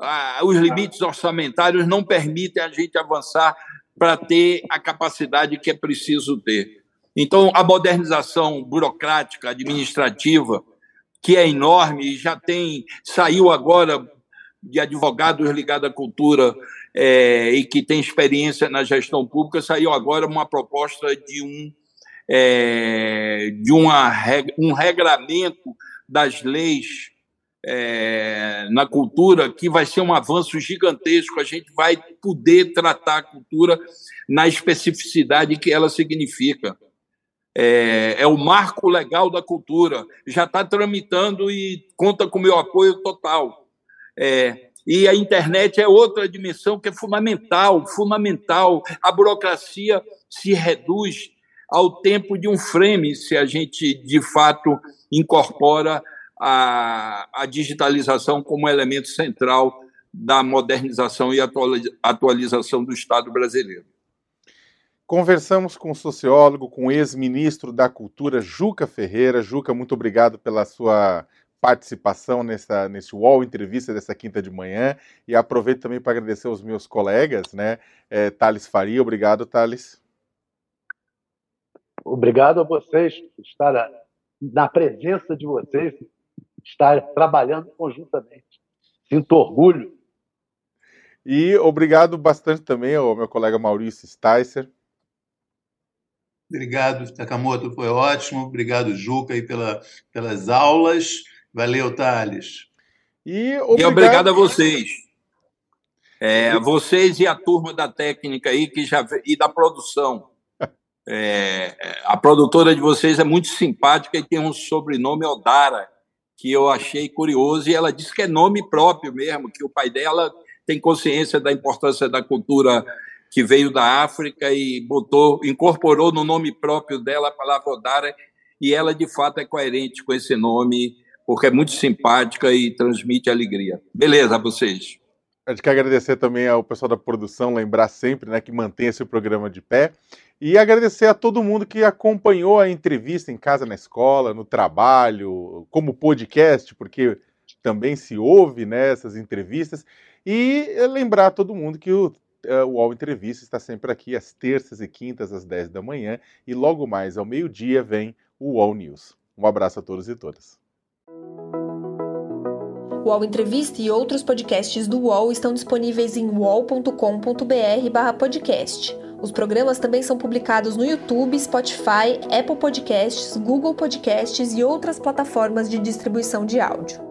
Ah, os limites orçamentários não permitem a gente avançar para ter a capacidade que é preciso ter. Então, a modernização burocrática, administrativa, que é enorme já tem saiu agora de advogados ligados à cultura é, e que tem experiência na gestão pública, saiu agora uma proposta de um, é, de uma, um regramento das leis é, na cultura que vai ser um avanço gigantesco. A gente vai poder tratar a cultura na especificidade que ela significa. É, é, o marco legal da cultura. Já está tramitando e conta com meu apoio total. É, e a internet é outra dimensão que é fundamental, fundamental. A burocracia se reduz ao tempo de um frame se a gente, de fato, incorpora a, a digitalização como elemento central da modernização e atualização do Estado brasileiro. Conversamos com o sociólogo, com o ex-ministro da Cultura, Juca Ferreira. Juca, muito obrigado pela sua participação nessa, nesse UOL Entrevista dessa quinta de manhã e aproveito também para agradecer aos meus colegas, né? É, Thales Faria, obrigado, Thales. Obrigado a vocês por estar na presença de vocês, estar trabalhando conjuntamente. Sinto orgulho. E obrigado bastante também ao meu colega Maurício Sticer. Obrigado, Takamoto, foi ótimo. Obrigado, Juca, aí pela, pelas aulas. Valeu, Thales. E obrigado, e obrigado a vocês. É, vocês e a turma da técnica aí que já e da produção. É, a produtora de vocês é muito simpática e tem um sobrenome Odara que eu achei curioso e ela disse que é nome próprio mesmo, que o pai dela tem consciência da importância da cultura que veio da África e botou, incorporou no nome próprio dela a palavra Odara e ela de fato é coerente com esse nome porque é muito simpática e transmite alegria. Beleza, a vocês. A gente quer agradecer também ao pessoal da produção, lembrar sempre né, que mantém esse programa de pé. E agradecer a todo mundo que acompanhou a entrevista em casa, na escola, no trabalho, como podcast, porque também se ouve né, essas entrevistas. E lembrar a todo mundo que o uh, o UOL Entrevista está sempre aqui às terças e quintas, às 10 da manhã, e logo mais ao meio-dia vem o UOL News. Um abraço a todos e todas. O UOL Entrevista e outros podcasts do UOL estão disponíveis em uol.com.br/podcast. Os programas também são publicados no YouTube, Spotify, Apple Podcasts, Google Podcasts e outras plataformas de distribuição de áudio.